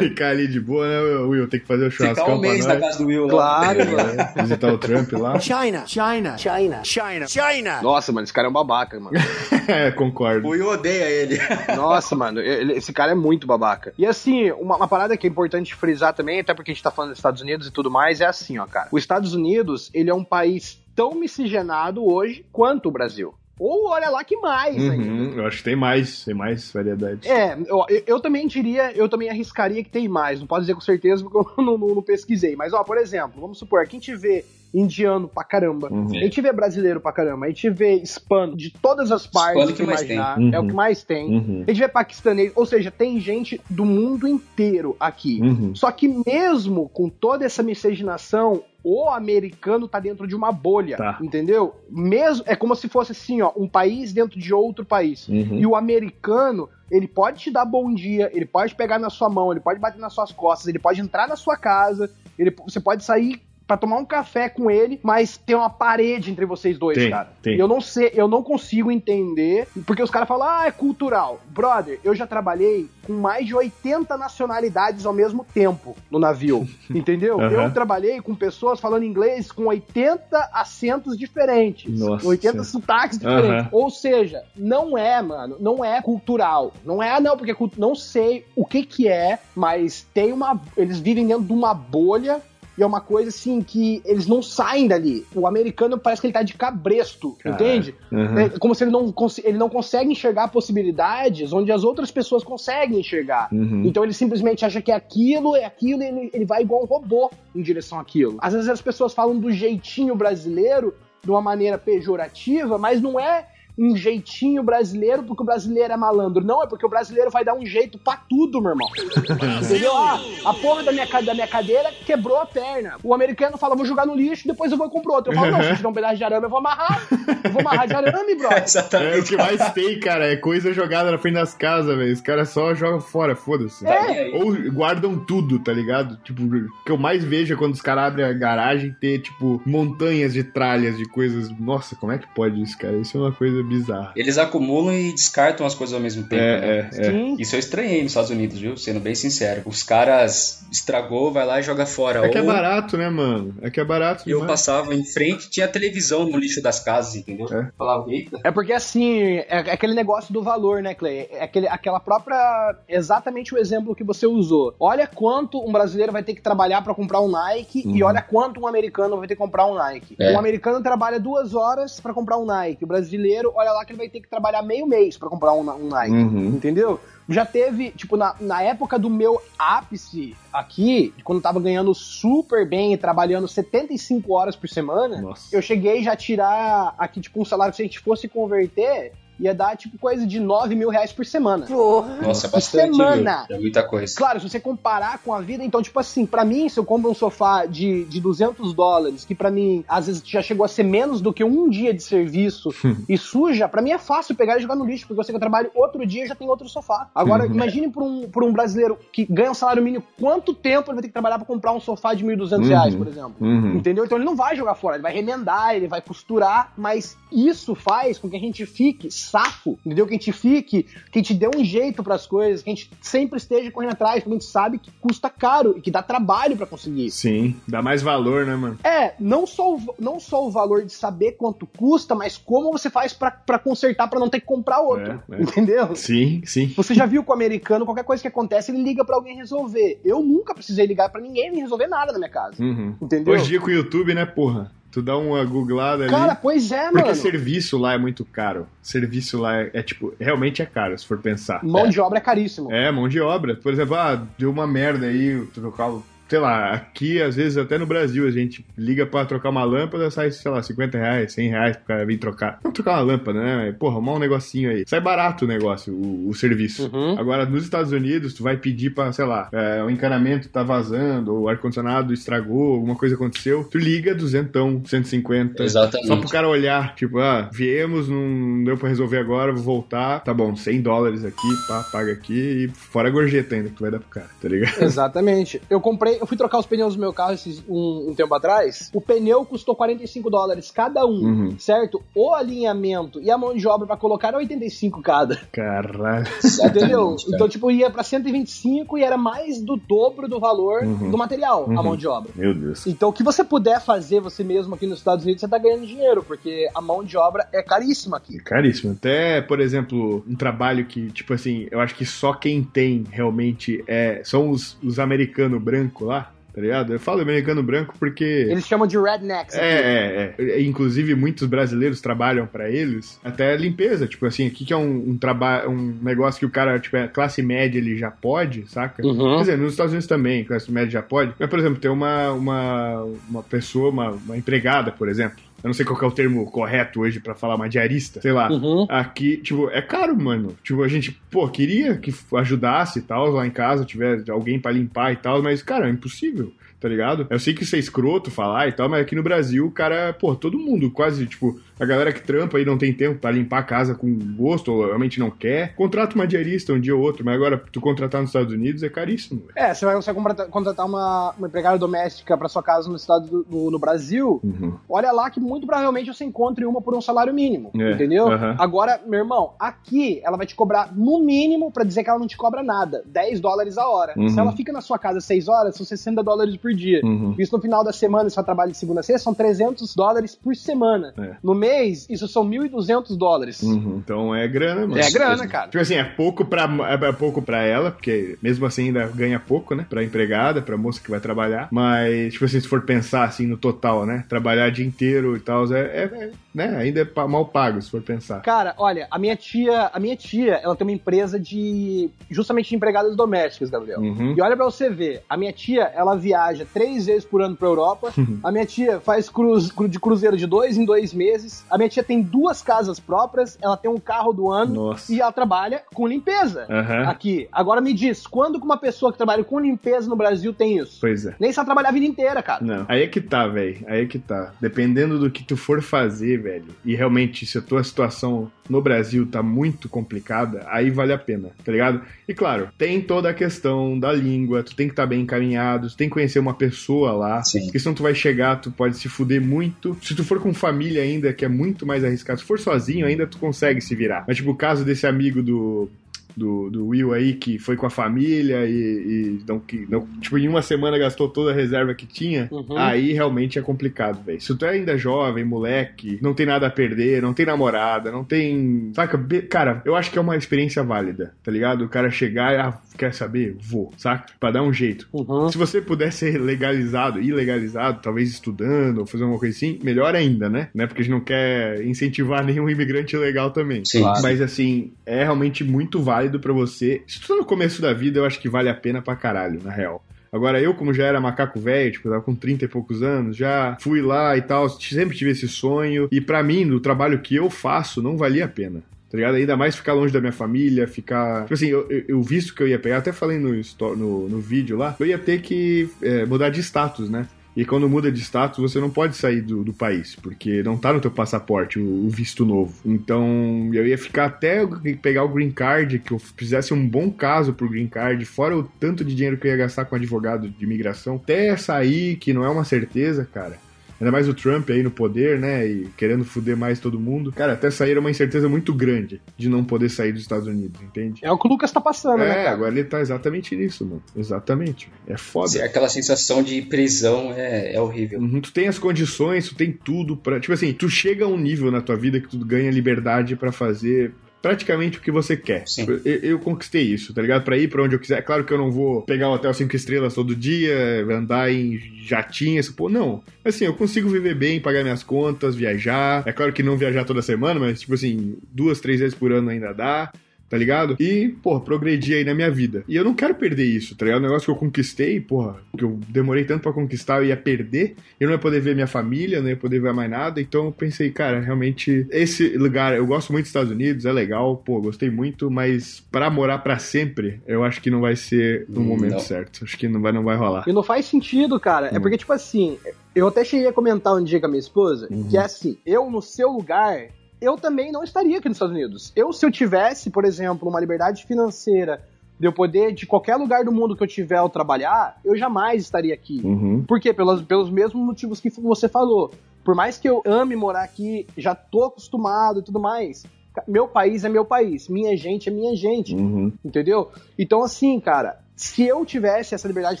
*laughs* Ficar ali de boa, né, Will? Tem que fazer o churrascão Ficar um mês na casa do Will. Claro, mano. Visitar o Trump lá. China, China, China, China, China. Nossa, mano, esse cara é um babaca, mano. *laughs* é, concordo. O Will odeia ele. *laughs* Nossa, mano, esse cara é muito babaca. E assim, uma, uma parada que é importante frisar também, até porque a gente tá falando dos Estados Unidos e tudo mais, é assim, ó, cara. Os Estados Unidos, ele é um país tão miscigenado hoje quanto o Brasil. Ou olha lá que mais uhum, ainda. Eu acho que tem mais, tem mais variedade. É, eu, eu, também diria, eu também arriscaria que tem mais. Não posso dizer com certeza *laughs* porque eu não, não, não pesquisei. Mas, ó, por exemplo, vamos supor, gente vê indiano pra caramba. Uhum. A gente vê brasileiro pra caramba. A gente vê hispano de todas as partes que, imaginar. Uhum. É o que mais tem. Uhum. A gente vê paquistanês. Ou seja, tem gente do mundo inteiro aqui. Uhum. Só que mesmo com toda essa miscigenação, o americano tá dentro de uma bolha, tá. entendeu? Mesmo é como se fosse assim, ó, um país dentro de outro país. Uhum. E o americano, ele pode te dar bom dia, ele pode pegar na sua mão, ele pode bater nas suas costas, ele pode entrar na sua casa, ele, você pode sair para tomar um café com ele, mas tem uma parede entre vocês dois, tem, cara. Tem. Eu não sei, eu não consigo entender, porque os caras falam, ah, é cultural. Brother, eu já trabalhei com mais de 80 nacionalidades ao mesmo tempo no navio, *laughs* entendeu? Uhum. Eu trabalhei com pessoas falando inglês com 80 acentos diferentes, Nossa 80 sotaques diferentes. Uhum. Ou seja, não é, mano, não é cultural. Não é, não, porque não sei o que que é, mas tem uma, eles vivem dentro de uma bolha e é uma coisa assim que eles não saem dali. O americano parece que ele tá de cabresto, entende? Uhum. É como se ele não, ele não consegue enxergar possibilidades onde as outras pessoas conseguem enxergar. Uhum. Então ele simplesmente acha que é aquilo, é aquilo, e ele, ele vai igual um robô em direção àquilo. Às vezes as pessoas falam do jeitinho brasileiro de uma maneira pejorativa, mas não é um jeitinho brasileiro porque o brasileiro é malandro. Não, é porque o brasileiro vai dar um jeito pra tudo, meu irmão. *laughs* Entendeu? Ah, a porra da minha, da minha cadeira quebrou a perna. O americano fala, vou jogar no lixo, depois eu vou comprar outro. Eu falo, não, *laughs* se tiver um pedaço de arame, eu vou amarrar. Eu vou amarrar de arame, bro. *laughs* É, o que mais tem, cara, é coisa jogada na frente das casas, velho. Os caras só jogam fora, foda-se. É. Ou guardam tudo, tá ligado? Tipo, o que eu mais vejo é quando os caras abrem a garagem ter, tipo, montanhas de tralhas de coisas. Nossa, como é que pode isso, cara? Isso é uma coisa bizarra. Eles acumulam e descartam as coisas ao mesmo tempo. É, né? é, é. Isso eu estranhei nos Estados Unidos, viu? Sendo bem sincero. Os caras estragou, vai lá e joga fora. É que é barato, né, mano? É que é barato. Eu demais. passava em frente, tinha televisão no lixo das casas, entendeu? É. Falava, eita. É porque assim, é, é aquele negócio do valor, né, Clay? É aquele, aquela própria. Exatamente o exemplo que você usou. Olha quanto um brasileiro vai ter que trabalhar para comprar um Nike uhum. e olha quanto um americano vai ter que comprar um Nike. É. Um americano trabalha duas horas para comprar um Nike. O brasileiro, olha lá que ele vai ter que trabalhar meio mês para comprar um, um Nike. Uhum. Entendeu? Já teve, tipo, na, na época do meu ápice aqui, quando eu tava ganhando super bem e trabalhando 75 horas por semana, Nossa. eu cheguei já a tirar aqui, tipo, um salário que se a gente fosse converter, ia dar tipo coisa de 9 mil reais por semana. Porra. Nossa, é bastante. Semana. É muita coisa. Claro, se você comparar com a vida, então, tipo assim, para mim, se eu compro um sofá de, de 200 dólares, que para mim, às vezes já chegou a ser menos do que um dia de serviço e suja, para mim é fácil pegar e jogar no lixo, porque eu sei que eu trabalho outro dia e já tem outro sofá. Agora, uhum. imagine por um, por um brasileiro que ganha um salário mínimo, quanto tempo ele vai ter que trabalhar para comprar um sofá de 1.200 uhum. reais, por exemplo. Uhum. Entendeu? Então ele não vai jogar fora, ele vai remendar, ele vai costurar, mas isso faz com que a gente fique safo, entendeu? Que a gente fique, que a gente dê um jeito para as coisas, que a gente sempre esteja correndo atrás, porque a gente sabe que custa caro e que dá trabalho para conseguir. Sim, dá mais valor, né, mano? É, não só o, não só o valor de saber quanto custa, mas como você faz para consertar para não ter que comprar outro, é, é. entendeu? Sim, sim. Você já viu com o americano, qualquer coisa que acontece, ele liga para alguém resolver. Eu nunca precisei ligar para ninguém resolver nada na minha casa. Uhum. Entendeu? Hoje dia com o YouTube, né, porra? Tu dá uma googlada ali. Cara, pois é, porque mano. Porque serviço lá é muito caro. Serviço lá é, é, tipo, realmente é caro, se for pensar. Mão é. de obra é caríssimo. É, mão de obra. Por exemplo, ah, deu uma merda aí, tu trocar sei lá, aqui, às vezes, até no Brasil, a gente liga pra trocar uma lâmpada, sai, sei lá, 50 reais, 100 reais pro cara vir trocar. Não trocar uma lâmpada, né? Porra, arrumar um negocinho aí. Sai barato o negócio, o, o serviço. Uhum. Agora, nos Estados Unidos, tu vai pedir pra, sei lá, é, o encanamento tá vazando, ou o ar-condicionado estragou, alguma coisa aconteceu, tu liga duzentão, 150. Exatamente. Só pro cara olhar, tipo, ah, viemos, não deu pra resolver agora, vou voltar. Tá bom, 100 dólares aqui, pá, paga aqui, e fora a gorjeta ainda que tu vai dar pro cara, tá ligado? Exatamente. Eu comprei comprei, eu fui trocar os pneus do meu carro esses, um, um, tempo atrás. O pneu custou 45 dólares cada um, uhum. certo? O alinhamento e a mão de obra pra colocar era 85 cada. Caralho. *laughs* Entendeu? *laughs* Então, tipo, ia pra 125 e era mais do dobro do valor uhum. do material, uhum. a mão de obra. Meu Deus. Então, o que você puder fazer você mesmo aqui nos Estados Unidos, você tá ganhando dinheiro, porque a mão de obra é caríssima aqui. É caríssima. Até, por exemplo, um trabalho que, tipo assim, eu acho que só quem tem realmente é, são os, os americanos brancos lá, tá ligado? Eu falo americano branco porque. Eles chamam de rednecks. É, é, é. Inclusive, muitos brasileiros trabalham para eles. Até limpeza, tipo assim, aqui que é um, um trabalho, um negócio que o cara, tipo, é classe média, ele já pode, saca? Uhum. Quer dizer, nos Estados Unidos também, classe média já pode. Mas, por exemplo, tem uma, uma, uma pessoa, uma, uma empregada, por exemplo eu não sei qual é o termo correto hoje para falar uma diarista, sei lá. Uhum. Aqui, tipo, é caro, mano. Tipo, a gente, pô, queria que ajudasse e tal, lá em casa, tiver alguém para limpar e tal, mas, cara, é impossível tá ligado? Eu sei que isso é escroto falar e tal, mas aqui no Brasil, o cara, pô, todo mundo quase, tipo, a galera que trampa aí não tem tempo para limpar a casa com gosto, ou realmente não quer, contrata uma diarista um dia ou outro, mas agora tu contratar nos Estados Unidos é caríssimo. É, você vai, você contratar uma, uma empregada doméstica para sua casa no estado do, do no Brasil, uhum. olha lá que muito provavelmente você encontre uma por um salário mínimo, é, entendeu? Uhum. Agora, meu irmão, aqui ela vai te cobrar no mínimo para dizer que ela não te cobra nada, 10 dólares a hora. Uhum. Se ela fica na sua casa 6 horas, são 60 dólares por dia. Uhum. Isso no final da semana, se ela trabalha de segunda a sexta, são 300 dólares por semana. É. No mês, isso são 1.200 dólares. Uhum. Então é grana, mano. É grana, cara. Tipo assim, é pouco pra, é pouco pra ela, porque mesmo assim ainda ganha pouco, né? Pra empregada, pra moça que vai trabalhar. Mas, tipo assim, se for pensar assim no total, né? Trabalhar o dia inteiro e tal, é, é, né? Ainda é mal pago, se for pensar. Cara, olha, a minha tia, a minha tia, ela tem uma empresa de justamente de empregadas domésticas, Gabriel. Uhum. E olha para você ver, a minha tia, ela viaja três vezes por ano pra Europa. Uhum. A minha tia faz cruz, de cruzeiro de dois em dois meses. A minha tia tem duas casas próprias, ela tem um carro do ano Nossa. e ela trabalha com limpeza uhum. aqui. Agora me diz, quando que uma pessoa que trabalha com limpeza no Brasil tem isso? Pois é. Nem se ela trabalhar a vida inteira, cara. Não. Aí é que tá, velho. Aí é que tá. Dependendo do que tu for fazer, velho, e realmente se a tua situação no Brasil tá muito complicada, aí vale a pena, tá ligado? E claro, tem toda a questão da língua, tu tem que estar tá bem encaminhado, tu tem que conhecer uma pessoa lá, Sim. porque senão tu vai chegar, tu pode se fuder muito. Se tu for com família ainda, que é muito mais arriscado, se for sozinho ainda, tu consegue se virar. Mas tipo, o caso desse amigo do do, do Will aí, que foi com a família e, e não, que, não, tipo, em uma semana gastou toda a reserva que tinha, uhum. aí realmente é complicado, velho. Se tu é ainda jovem, moleque, não tem nada a perder, não tem namorada, não tem. Saca? Cara, eu acho que é uma experiência válida, tá ligado? O cara chegar e, ah, quer saber? Vou, saca? Pra dar um jeito. Uhum. Se você puder ser legalizado, ilegalizado, talvez estudando ou fazer uma coisa assim, melhor ainda, né? né? Porque a gente não quer incentivar *laughs* nenhum imigrante ilegal também. Sim. Mas assim, é realmente muito válido para você. Se tu tá no começo da vida, eu acho que vale a pena pra caralho, na real. Agora, eu, como já era macaco velho, tipo, tava com 30 e poucos anos, já fui lá e tal, sempre tive esse sonho. E para mim, no trabalho que eu faço, não valia a pena. Tá ligado? Ainda mais ficar longe da minha família, ficar. Tipo assim, eu, eu, visto que eu ia pegar, até falei no, no, no vídeo lá, eu ia ter que é, mudar de status, né? E quando muda de status, você não pode sair do, do país, porque não tá no teu passaporte o, o, visto novo. Então, eu ia ficar até pegar o green card, que eu fizesse um bom caso pro green card, fora o tanto de dinheiro que eu ia gastar com advogado de imigração, até sair, que não é uma certeza, cara. Ainda mais o Trump aí no poder, né? E querendo fuder mais todo mundo. Cara, até sair é uma incerteza muito grande de não poder sair dos Estados Unidos, entende? É o que o Lucas tá passando, é, né? É, agora ele tá exatamente nisso, mano. Exatamente. É foda. Sim, aquela sensação de prisão é, é horrível. Uhum, tu tem as condições, tu tem tudo para Tipo assim, tu chega a um nível na tua vida que tu ganha liberdade para fazer praticamente o que você quer. Eu, eu, conquistei isso, tá ligado? Pra ir pra onde eu quiser. Claro que eu não vou pegar um hotel cinco estrelas todo dia, andar em jatinhas, pô, não. Assim, eu consigo viver bem, pagar minhas contas, viajar. É claro que não viajar toda semana, mas, tipo assim, duas, três vezes por ano ainda dá tá ligado? E, porra, progredi aí na minha vida. E eu não quero perder isso, tá ligado? O negócio que eu conquistei, porra, que eu demorei tanto para conquistar, eu ia perder. Eu não ia poder ver minha família, não ia poder ver mais nada. Então eu pensei, cara, realmente, esse lugar, eu gosto muito dos Estados Unidos, é legal, pô, gostei muito, mas para morar para sempre, eu acho que não vai ser no hum, momento não. certo. Acho que não vai, não vai rolar. E não faz sentido, cara. É hum. porque, tipo assim, eu até cheguei a comentar um dia com a minha esposa, uhum. que é assim, eu no seu lugar, eu também não estaria aqui nos Estados Unidos. Eu, se eu tivesse, por exemplo, uma liberdade financeira de eu poder, de qualquer lugar do mundo que eu tiver ao trabalhar, eu jamais estaria aqui. Uhum. Por quê? Pelos, pelos mesmos motivos que você falou. Por mais que eu ame morar aqui, já tô acostumado e tudo mais, meu país é meu país, minha gente é minha gente, uhum. entendeu? Então, assim, cara, se eu tivesse essa liberdade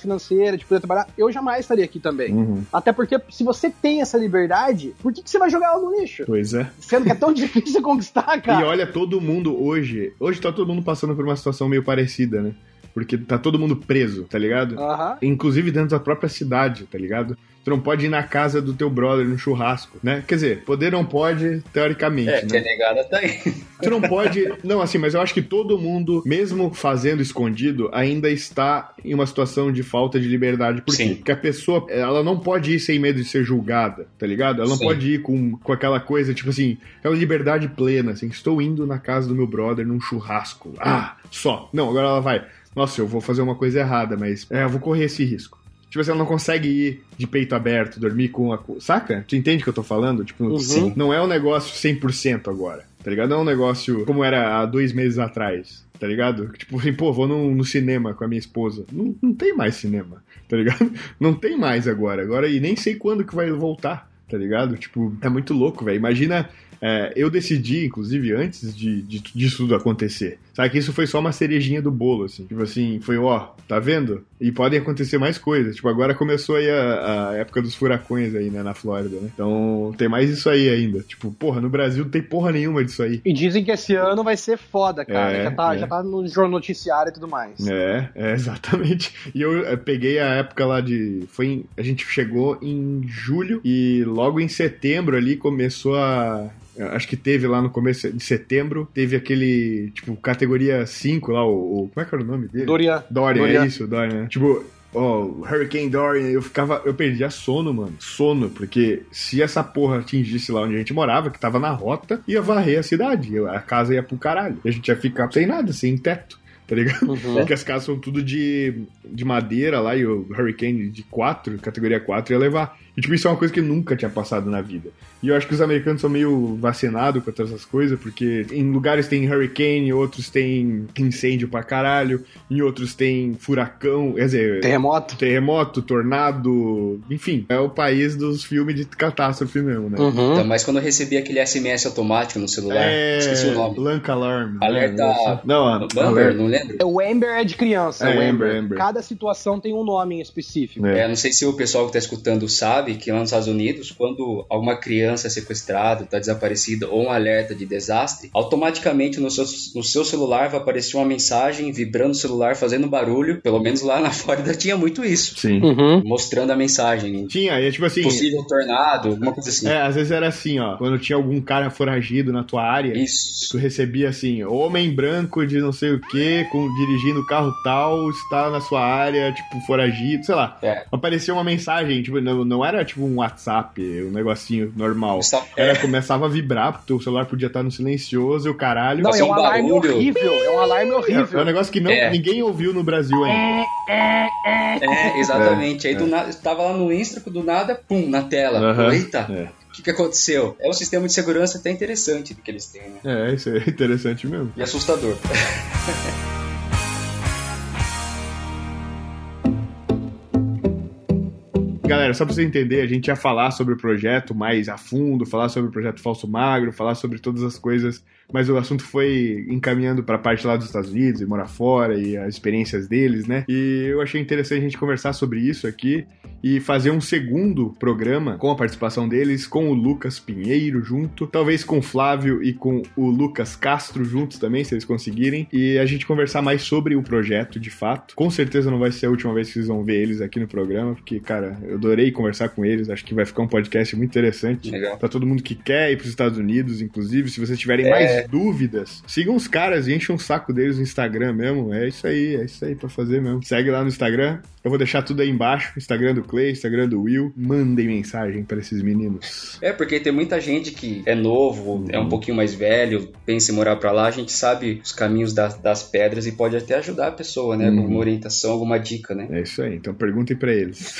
financeira de poder trabalhar, eu jamais estaria aqui também. Uhum. Até porque, se você tem essa liberdade, por que, que você vai jogar ela no lixo? Pois é. Sendo que é tão *laughs* difícil conquistar, cara. E olha, todo mundo hoje. Hoje tá todo mundo passando por uma situação meio parecida, né? Porque tá todo mundo preso, tá ligado? Uhum. Inclusive dentro da própria cidade, tá ligado? Tu não pode ir na casa do teu brother no churrasco, né? Quer dizer, poder não pode, teoricamente. É, né? que a negada tá aí. Tu não pode. Não, assim, mas eu acho que todo mundo, mesmo fazendo escondido, ainda está em uma situação de falta de liberdade. Por quê? Porque a pessoa, ela não pode ir sem medo de ser julgada, tá ligado? Ela não Sim. pode ir com, com aquela coisa, tipo assim, aquela liberdade plena, assim, estou indo na casa do meu brother num churrasco. Ah, só. Não, agora ela vai. Nossa, eu vou fazer uma coisa errada, mas é, eu vou correr esse risco. Tipo assim, ela não consegue ir de peito aberto, dormir com a. Saca? Tu entende o que eu tô falando? Tipo, uhum. não é um negócio 100% agora, tá ligado? Não é um negócio como era há dois meses atrás, tá ligado? Tipo assim, pô, vou no, no cinema com a minha esposa. Não, não tem mais cinema, tá ligado? *laughs* Não tem mais agora. Agora, e nem sei quando que vai voltar, tá ligado? Tipo, é muito louco, velho. Imagina é, eu decidi, inclusive, antes de, de, disso tudo acontecer. Sabe que isso foi só uma cerejinha do bolo, assim. Tipo assim, foi, ó, tá vendo? E podem acontecer mais coisas. Tipo, agora começou aí a, a época dos furacões aí, né, na Flórida, né? Então, tem mais isso aí ainda. Tipo, porra, no Brasil não tem porra nenhuma disso aí. E dizem que esse ano vai ser foda, cara. É, já, tá, é. já tá no jornal noticiário e tudo mais. É, é, exatamente. E eu, eu peguei a época lá de... Foi em, a gente chegou em julho e logo em setembro ali começou a Acho que teve lá no começo de setembro, teve aquele, tipo, categoria 5 lá, o, o como é que era o nome dele? Dorian. Dorian, Dorian. é isso, Dorian. Né? Tipo, ó, oh, Hurricane Dorian, eu ficava, eu perdia sono, mano. Sono, porque se essa porra atingisse lá onde a gente morava, que tava na rota, ia varrer a cidade, a casa ia pro caralho. E a gente ia ficar sem nada, sem teto tá ligado? Uhum. Porque as casas são tudo de, de madeira lá e o Hurricane de 4, categoria 4, ia levar. E, tipo, isso é uma coisa que nunca tinha passado na vida. E eu acho que os americanos são meio vacinados com todas essas coisas, porque em lugares tem hurricane, outros tem incêndio pra caralho, em outros tem furacão, quer dizer... Terremoto. Terremoto, tornado, enfim. É o país dos filmes de catástrofe mesmo, né? Uhum. Então, mas quando eu recebi aquele SMS automático no celular, é... esqueci o nome. Lank Alarm. Alerta... Né? Não, não, Amber, não lembro. O Amber é de criança. É, o Amber, Amber. Cada situação tem um nome em específico. É. é, não sei se o pessoal que tá escutando sabe que lá nos Estados Unidos, quando alguma criança é sequestrada, está desaparecida ou um alerta de desastre, automaticamente no seu, no seu celular vai aparecer uma mensagem vibrando o celular, fazendo barulho. Pelo menos lá na *laughs* Flórida tinha muito isso. Sim. Uhum. Mostrando a mensagem. Tinha, é tipo assim. Possível tornado, alguma coisa assim. É, às vezes era assim, ó. Quando tinha algum cara foragido na tua área, isso. tu recebia assim: homem branco de não sei o que, com, dirigindo carro tal, está na sua área, tipo, foragido, sei lá. É. Aparecia uma mensagem, tipo, não, não era tipo um WhatsApp, um negocinho normal. Era, é. começava a vibrar, porque o celular podia estar no silencioso e o caralho. Não, é um, um alarme horrível. É um alarme horrível. É, é um negócio que não, é. ninguém ouviu no Brasil ainda. É, exatamente. Aí do nada, tava lá no Insta, do nada, pum, na tela. Uhum. Eita. O que, que aconteceu? É um sistema de segurança até interessante que eles têm, né? É, isso é *laughs* interessante mesmo. E assustador. *laughs* Galera, só pra você entender, a gente ia falar sobre o projeto mais a fundo, falar sobre o projeto Falso Magro, falar sobre todas as coisas mas o assunto foi encaminhando para a parte lá dos Estados Unidos e morar fora e as experiências deles, né? E eu achei interessante a gente conversar sobre isso aqui e fazer um segundo programa com a participação deles, com o Lucas Pinheiro junto, talvez com o Flávio e com o Lucas Castro juntos também, se eles conseguirem, e a gente conversar mais sobre o projeto de fato. Com certeza não vai ser a última vez que vocês vão ver eles aqui no programa, porque, cara, eu adorei conversar com eles, acho que vai ficar um podcast muito interessante para todo mundo que quer ir para os Estados Unidos, inclusive, se vocês tiverem é... mais dúvidas, sigam os caras e enchem um saco deles no Instagram mesmo. É isso aí, é isso aí pra fazer mesmo. Segue lá no Instagram. Eu vou deixar tudo aí embaixo. Instagram do Clay, Instagram do Will. Mandem mensagem para esses meninos. É, porque tem muita gente que é novo, uhum. é um pouquinho mais velho, pensa em morar para lá, a gente sabe os caminhos das, das pedras e pode até ajudar a pessoa, né? Uhum. Com uma orientação, alguma dica, né? É isso aí, então perguntem para eles.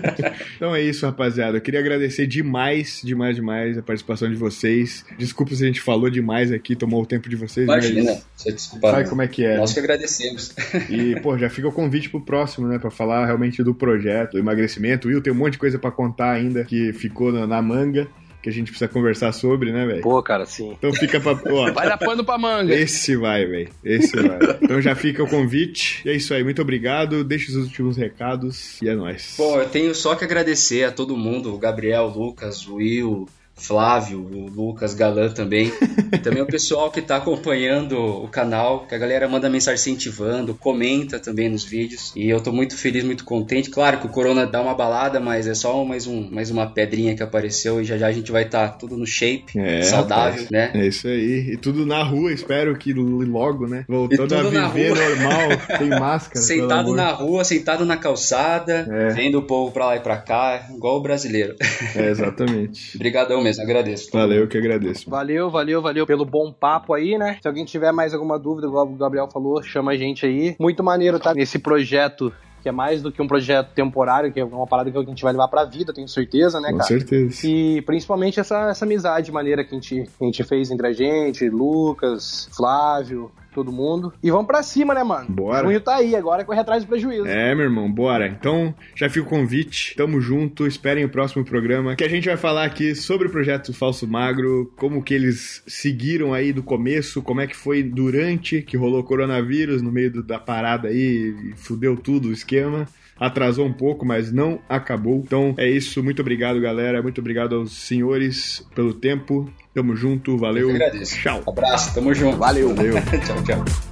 *laughs* então é isso, rapaziada. Eu queria agradecer demais, demais, demais a participação de vocês. Desculpa se a gente falou demais aqui, tomou o tempo de vocês. Imagina, você desculpa. Sabe como é que é? Nós né? que agradecemos. E, pô, já fica o convite pro próximo, né? Pra falar realmente do projeto, do emagrecimento. Will, tem um monte de coisa para contar ainda que ficou na, na manga que a gente precisa conversar sobre, né, velho? Pô, cara, sim. Então fica pra. Ó, *laughs* vai dar pano pra manga. Esse vai, velho. Esse vai. Então já fica o convite. E é isso aí. Muito obrigado. Deixe os últimos recados e é nóis. Bom, eu tenho só que agradecer a todo mundo: o Gabriel, o Lucas, o Will. Flávio, o Lucas Galan também. E também o pessoal que está acompanhando o canal, que a galera manda mensagem incentivando, comenta também nos vídeos. E eu estou muito feliz, muito contente. Claro que o Corona dá uma balada, mas é só mais, um, mais uma pedrinha que apareceu e já já a gente vai estar tá tudo no shape, é, saudável, rapaz. né? É isso aí. E tudo na rua, espero que logo, né? Voltando a viver normal, sem *laughs* máscara. Sentado na rua, sentado na calçada, é. vendo o povo pra lá e pra cá, igual o brasileiro. É, exatamente. *laughs* Obrigadão mesmo agradeço. Valeu, que agradeço. Valeu, valeu, valeu pelo bom papo aí, né? Se alguém tiver mais alguma dúvida, igual o Gabriel falou, chama a gente aí. Muito maneiro, tá? Nesse projeto que é mais do que um projeto temporário, que é uma parada que a gente vai levar pra vida, tenho certeza, né, cara? Com certeza. E principalmente essa, essa amizade maneira que a, gente, que a gente fez entre a gente, Lucas, Flávio, todo mundo. E vamos para cima, né, mano? Bora. O junho tá aí, agora é correr atrás do prejuízo. É, meu irmão, bora. Então, já fica o convite. Tamo junto, esperem o próximo programa, que a gente vai falar aqui sobre o projeto Falso Magro, como que eles seguiram aí do começo, como é que foi durante que rolou coronavírus no meio do, da parada aí, fudeu tudo o esquema atrasou um pouco, mas não acabou. Então é isso. Muito obrigado, galera. Muito obrigado aos senhores pelo tempo. Tamo junto, valeu. Tchau. Abraço, tamo junto. Valeu. Valeu. *laughs* tchau, tchau.